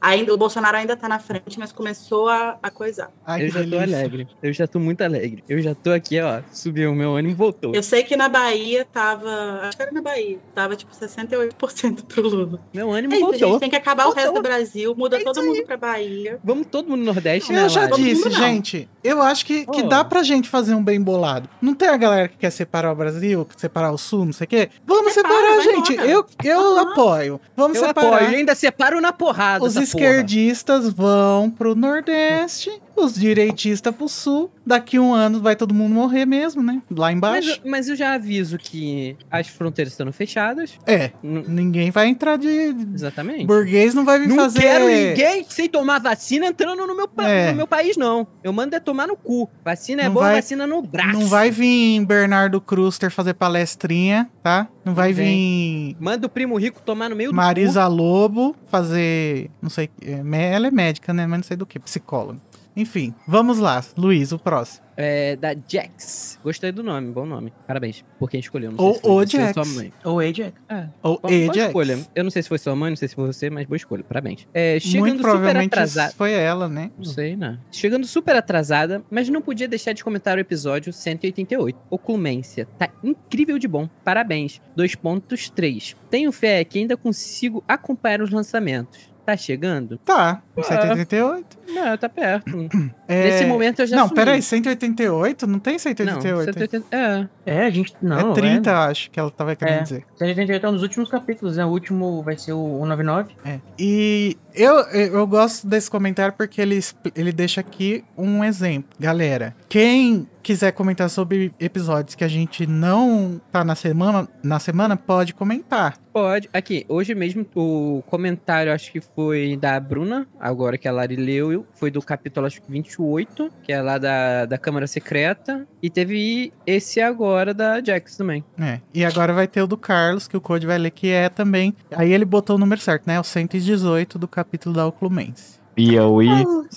Ainda, o Bolsonaro ainda está na frente, mas começou a, a coisar. Ai, Eu que já tô alegre. Eu já tô muito alegre. Eu já tô aqui, ó. Subiu o meu ânimo e voltou. Eu sei que na Bahia tava. Acho que era na Bahia. Tava tipo 68% pro Lula. Meu ânimo É isso, a voltou. gente tem que acabar Voltou. o resto do Brasil, muda É todo mundo pra Bahia. Vamos todo mundo no Nordeste, Eu né, já disse, gente, eu acho que, que Oh. dá pra gente fazer um bem bolado. Não tem a galera que quer separar o Brasil, que separar o Sul, não sei o quê? Vamos Separa, separar, gente. embora. Eu, eu apoio. Vamos Eu separar. apoio, eu ainda separo na porrada Os essa porra. esquerdistas vão pro Nordeste, os direitistas pro Sul. Daqui um ano vai todo mundo morrer mesmo, né? Lá Mas, embaixo. eu- mas eu já aviso que as fronteiras estão fechadas. É, N- ninguém vai entrar de. Exatamente. Burguês não vai vir Não fazer. quero ninguém sem tomar vacina entrando no meu, É. no meu país, não. Eu mando é tomar no cu. Vacina é Não boa, vai- vacina no braço. Não vai vir Bernardo Kruster fazer palestrinha, tá? Não vai Não vir Manda o primo rico tomar no meio Marisa Lobo fazer. Não sei. é, Ela é médica, né? Mas não sei do que. Psicóloga. Enfim, vamos lá. Luiz, o próximo. É, da Jax. Gostei do nome, bom nome. Parabéns por quem escolheu. Não Ou sei se foi o Jax. sua mãe. Ou Ajax. É, Ou boa, boa Ajax. escolha. Eu não sei se foi sua mãe, não sei se foi você, mas boa escolha. Parabéns. É, chegando Muito super provavelmente atrasada. foi ela, né? Não sei, né? Chegando super atrasada, mas não podia deixar de comentar o episódio 188. Oclumência. Tá incrível de bom. Parabéns. 2.3. Tenho fé que ainda consigo acompanhar os lançamentos. Tá chegando? Tá, Ah. 188. Não, tá perto. *clears throat* É... Nesse momento eu já Não, assumi. peraí, 188? Não tem Não, 188. 180, é. É, a gente. Não, é 30, eu acho que ela tava querendo É. dizer. 188 é um dos últimos capítulos, né? O último vai ser o 199. É. E eu, eu gosto desse comentário porque ele, ele deixa aqui um exemplo. Galera, quem quiser comentar sobre episódios que a gente não tá na semana, na semana pode comentar. Pode. Aqui, hoje mesmo o comentário acho que foi da Bruna, agora que a Lari leu, foi do capítulo acho que 28, que é lá da, da Câmara Secreta. E teve esse agora da Jax também. É. E agora vai ter o do Carlos, que o Code vai ler, que é também. Aí ele botou o número certo, né? O 118 do capítulo da Oclumense. Piauí,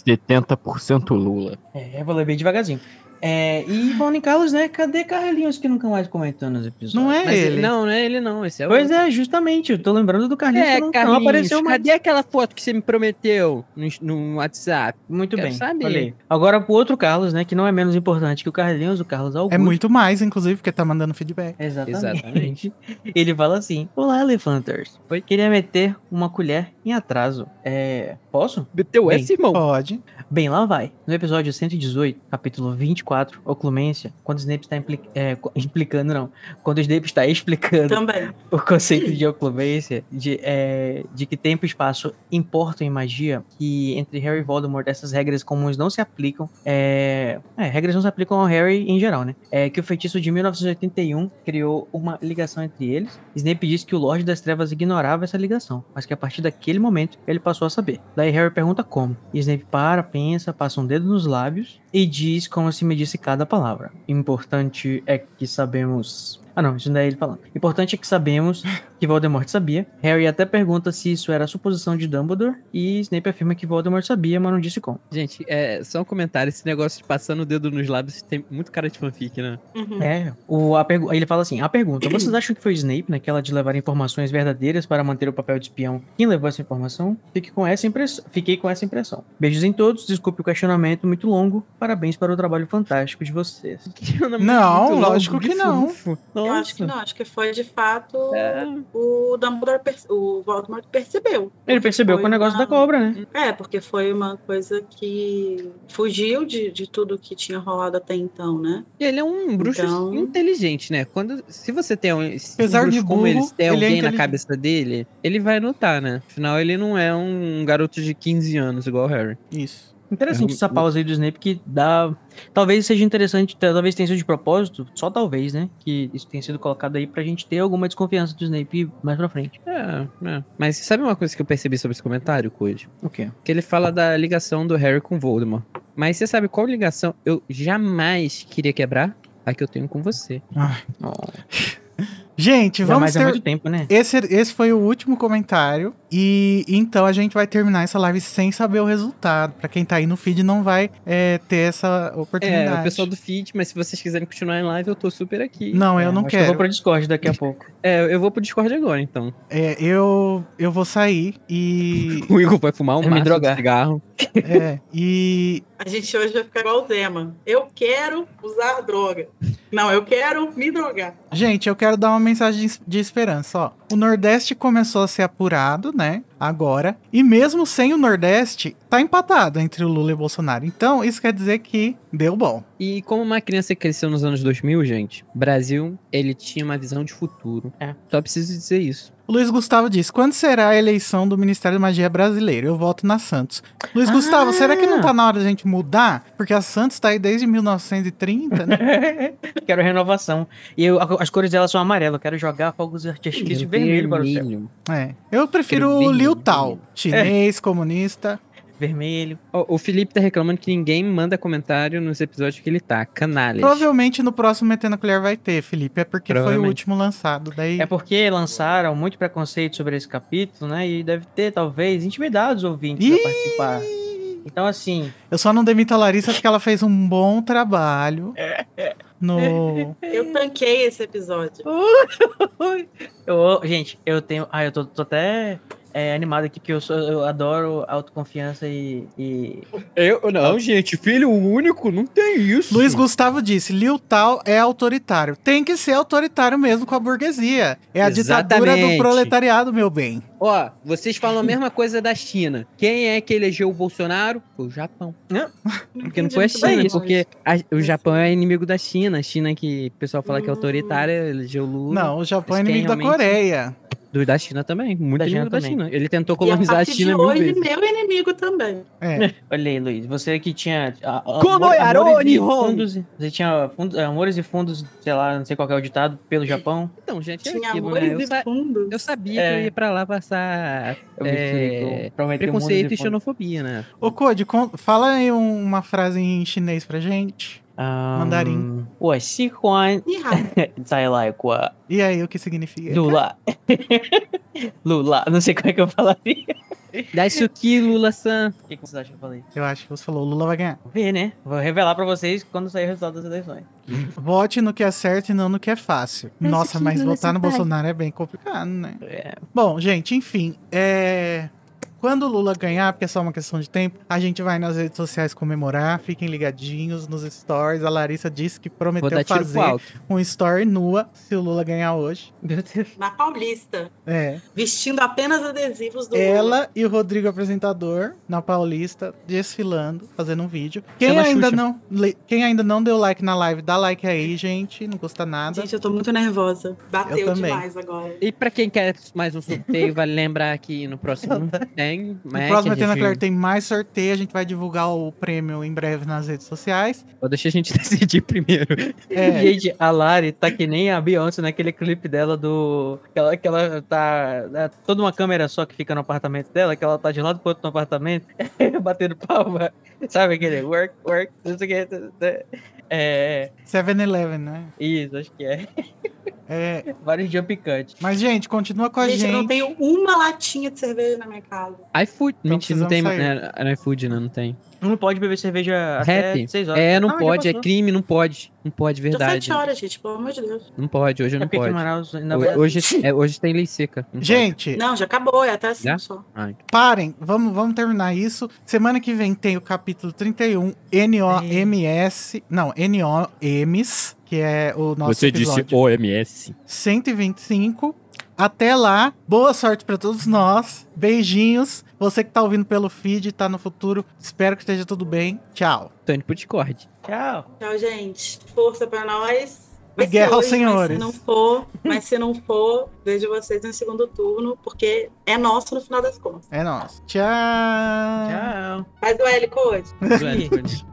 70% Lula. É, eu vou ler bem devagarzinho. É, e Bonnie Carlos, né? Cadê Carlinhos que nunca mais comentou nos episódios? Não é Mas ele. Não, não é ele não, esse é o Pois é, justamente. Eu tô lembrando do Carlinhos É, que não, não Carlinhos, apareceu mais. cadê aquela foto que você me prometeu no, no WhatsApp? Muito Quero bem. saber. olha aí. Agora pro outro Carlos, né? Que não é menos importante que o Carlinhos, o Carlos Augusto. É muito mais, inclusive, porque tá mandando feedback. Exatamente. Exatamente. *laughs* Ele fala assim: Olá, Elefanters. Oi. Queria meter uma colher em atraso. É. Posso? Meteu essa, irmão? Pode. Bem, lá vai. No episódio 118, capítulo 24, Oclumência, quando o Snape está impli- é, *laughs* implicando, não. Quando o Snape está explicando Também. o conceito de oclumência, de, é, de que tempo e espaço importam em magia, que entre Harry e Voldemort essas regras comuns não se aplicam. É, é, regras não se aplicam ao Harry em geral, né? É que o feitiço de 1981 criou uma ligação entre eles. Snape disse que o Lorde das Trevas ignorava essa ligação, mas que a partir daquele momento ele passou a saber. Daí Harry pergunta como. E Snape para, pensa, passa um dedo nos lábios e diz como se medisse cada palavra. Importante é que sabemos. Ah, não, isso não é ele falando. Importante é que sabemos que Voldemort sabia. Harry até pergunta se isso era a suposição de Dumbledore. E Snape afirma que Voldemort sabia, mas não disse como. Gente, é só um comentário. Esse negócio de passando o dedo nos lábios tem muito cara de fanfic, né? Uhum. É, o, a pergu- ele fala assim: a pergunta, vocês acham que foi Snape naquela de levar informações verdadeiras para manter o papel de espião? Quem levou essa informação? Fique com essa impressão. Fiquei com essa impressão. Beijos em todos, desculpe o questionamento muito longo. Parabéns para o trabalho fantástico de vocês. *laughs* Não, lógico que não. Eu Nossa. acho que não, acho que foi de fato É. o Dumbledore, o Voldemort percebeu. Ele percebeu com o negócio uma- da cobra, né? É, porque foi uma coisa que fugiu de, de tudo que tinha rolado até então, né? E ele é um bruxo Então- inteligente, né? Quando, se você tem um, se Apesar um bruxo de como ele, tem é alguém na inteligente. cabeça dele, ele vai notar, né? Afinal, ele não é um garoto de 15 anos igual o Harry. Isso. Interessante É, essa pausa aí do Snape que dá. Talvez seja interessante, talvez tenha sido de propósito, só talvez, né? Que isso tenha sido colocado aí pra gente ter alguma desconfiança do Snape mais pra frente. É, é. Mas sabe uma coisa que eu percebi sobre esse comentário, Code? O quê? Que ele fala da ligação do Harry com Voldemort. Mas você sabe qual ligação eu jamais queria quebrar? A que eu tenho com você. Gente, Já vamos ter... muito tempo, né? Esse, esse foi o último comentário. E então a gente vai terminar essa live sem saber o resultado. Pra quem tá aí no feed, não vai é, ter essa oportunidade. É, o pessoal do feed, mas se vocês quiserem continuar em live, eu tô super aqui. Não, eu É, não acho que Eu vou quero. pro Discord daqui a pouco. *laughs* É, eu vou pro Discord agora, então. É, eu, eu vou sair e. *laughs* O Igor vai fumar um me maço de cigarro. *laughs* é, e. A gente hoje vai ficar igual o Zema. Eu quero usar droga. Não, eu quero me drogar. Gente, eu quero dar uma mensagem de, esperança, ó. O Nordeste começou a ser apurado, né? Agora. E mesmo sem o Nordeste, tá empatado entre o Lula e o Bolsonaro. Então, isso quer dizer que deu bom. E como uma criança que cresceu nos anos 2000, gente, Brasil, ele tinha uma visão de futuro. É. Só preciso dizer isso. O Luiz Gustavo diz: quando será a eleição do Ministério da Magia brasileiro? Eu voto na Santos. Luiz Ah! Gustavo, será que não tá na hora da gente mudar? Porque a Santos tá aí desde 1930, né? *laughs* quero renovação. E eu- as cores dela são amarelo. Eu quero jogar fogos de artifício vermelho para o céu. Vermelho. É. Eu prefiro o Vermelho, Liu Tao, vermelho. chinês, comunista. Vermelho. Ó, o Felipe tá reclamando que ninguém manda comentário nos episódios que ele tá. Canalhas. Provavelmente no próximo Metendo a Colher vai ter, Felipe. É porque foi o último lançado. Daí. É porque lançaram muito preconceito sobre esse capítulo, né? E deve ter, talvez, intimidado os ouvintes a Ih! participar. Então, assim, Eu só não demito a Larissa porque ela fez um bom trabalho no. *laughs* Eu tanquei esse episódio. *laughs* eu, gente, eu tenho. Ah, eu tô, tô até é, animado aqui, porque eu, sou, eu adoro autoconfiança e. e... Eu não, gente, filho único, não tem isso. Luiz Gustavo disse: Liu Tao é autoritário. Tem que ser autoritário mesmo com a burguesia. É a ditadura do Exatamente. proletariado, meu bem. Ó, vocês falam a mesma coisa da China. Quem é que elegeu o Bolsonaro? Foi o Japão. Porque não foi a *laughs* China, porque a- o Japão é inimigo da China. A China que o pessoal fala que é autoritária, elegeu o Lula. Não, o Japão é inimigo da realmente- Coreia. Do da China também. Muito Da inimigo China da também. China. Ele tentou E a colonizar a China de hoje, vezes. meu inimigo também. É. *laughs* Olha aí, Luiz, você que tinha. a- a- Como amor- é, e fundos, Você tinha fundos, amores e fundos, sei lá, não sei qual que é o ditado, pelo Japão. Então, gente, é Tinha aquilo, amores né? E fundos. eu sabia É. que eu ia pra lá passar é, preconceito e xenofobia, né? Ô, Code, fala aí um- uma frase em chinês pra gente. Ah, Mandarim. 我喜欢 Ih, Rafa, 再来过 *laughs* E aí, o que significa? Lula. *laughs* Lula, não sei como é que eu falaria. Daisuki Lula-san. O que, que vocês acham que eu falei? Eu acho que você falou, Lula vai ganhar. Vamos ver, né? Vou revelar pra vocês quando sair o resultado das eleições. Vote no que é certo e não no que é fácil. Nossa, mas votar no Bolsonaro é bem complicado, né? É, Bom, gente, enfim, é... Quando o Lula ganhar, porque é só uma questão de tempo, a gente vai nas redes sociais comemorar, fiquem ligadinhos nos stories. A Larissa disse que prometeu fazer um story nua se o Lula ganhar hoje. meu Deus. na Paulista, É. vestindo apenas adesivos do Lula. Ela e o Rodrigo apresentador na Paulista desfilando, fazendo um vídeo. Quem Chama ainda Xuxa. não, quem ainda não deu like na live, dá like aí, gente, não custa nada. Gente, eu tô muito nervosa. Bateu Eu também. demais agora. E pra quem quer mais um sorteio, vale lembrar que no próximo tem. No né, próximo gente- Claire tem mais sorteio, a gente vai divulgar o prêmio em breve nas redes sociais. Vou deixar a gente *laughs* decidir primeiro. É, Gente, a Lari tá que nem a Beyoncé naquele clipe dela do. Que ela, que ela tá. É toda uma câmera só que fica no apartamento dela, que ela tá de um lado pro outro no apartamento, *laughs* batendo palma. Sabe aquele work, work, não sei o que. É. 7-Eleven, né? Isso, acho que é. É, *laughs* Vários jump cut. mas, gente, continua com a Gente, gente. eu não tenho uma latinha de cerveja na minha casa. iFood. Então Mentira, não tem. precisamos É, é no iFood, não, não tem. Não pode beber cerveja até Rap. 6 horas. É, não Ah, pode, é crime, não pode. Não pode, verdade. sete horas, gente, pelo amor de Deus. Não pode, hoje É não pode. Manaus Hoje, é, hoje tem lei seca. não pode. Gente, Não, já acabou, é até Já? assim só. Ai. parem, vamos, vamos terminar isso. Semana que vem tem o capítulo 31, NOMS. Não, NOMs, que é o nosso Você episódio disse OMS. 125. Até lá, boa sorte pra todos nós. Beijinhos. Você que tá ouvindo pelo feed, tá no futuro. Espero que esteja tudo bem. Tchau. Tô indo pro Discord. Tchau. Tchau, gente. Força pra nós. Vai E ser guerra aos senhores. Mas se não for, mas se não for, vejo vocês no segundo turno, porque é nosso no final das contas. É nóis. Tchau. Tchau. Faz o L, Code. Zoando, Code.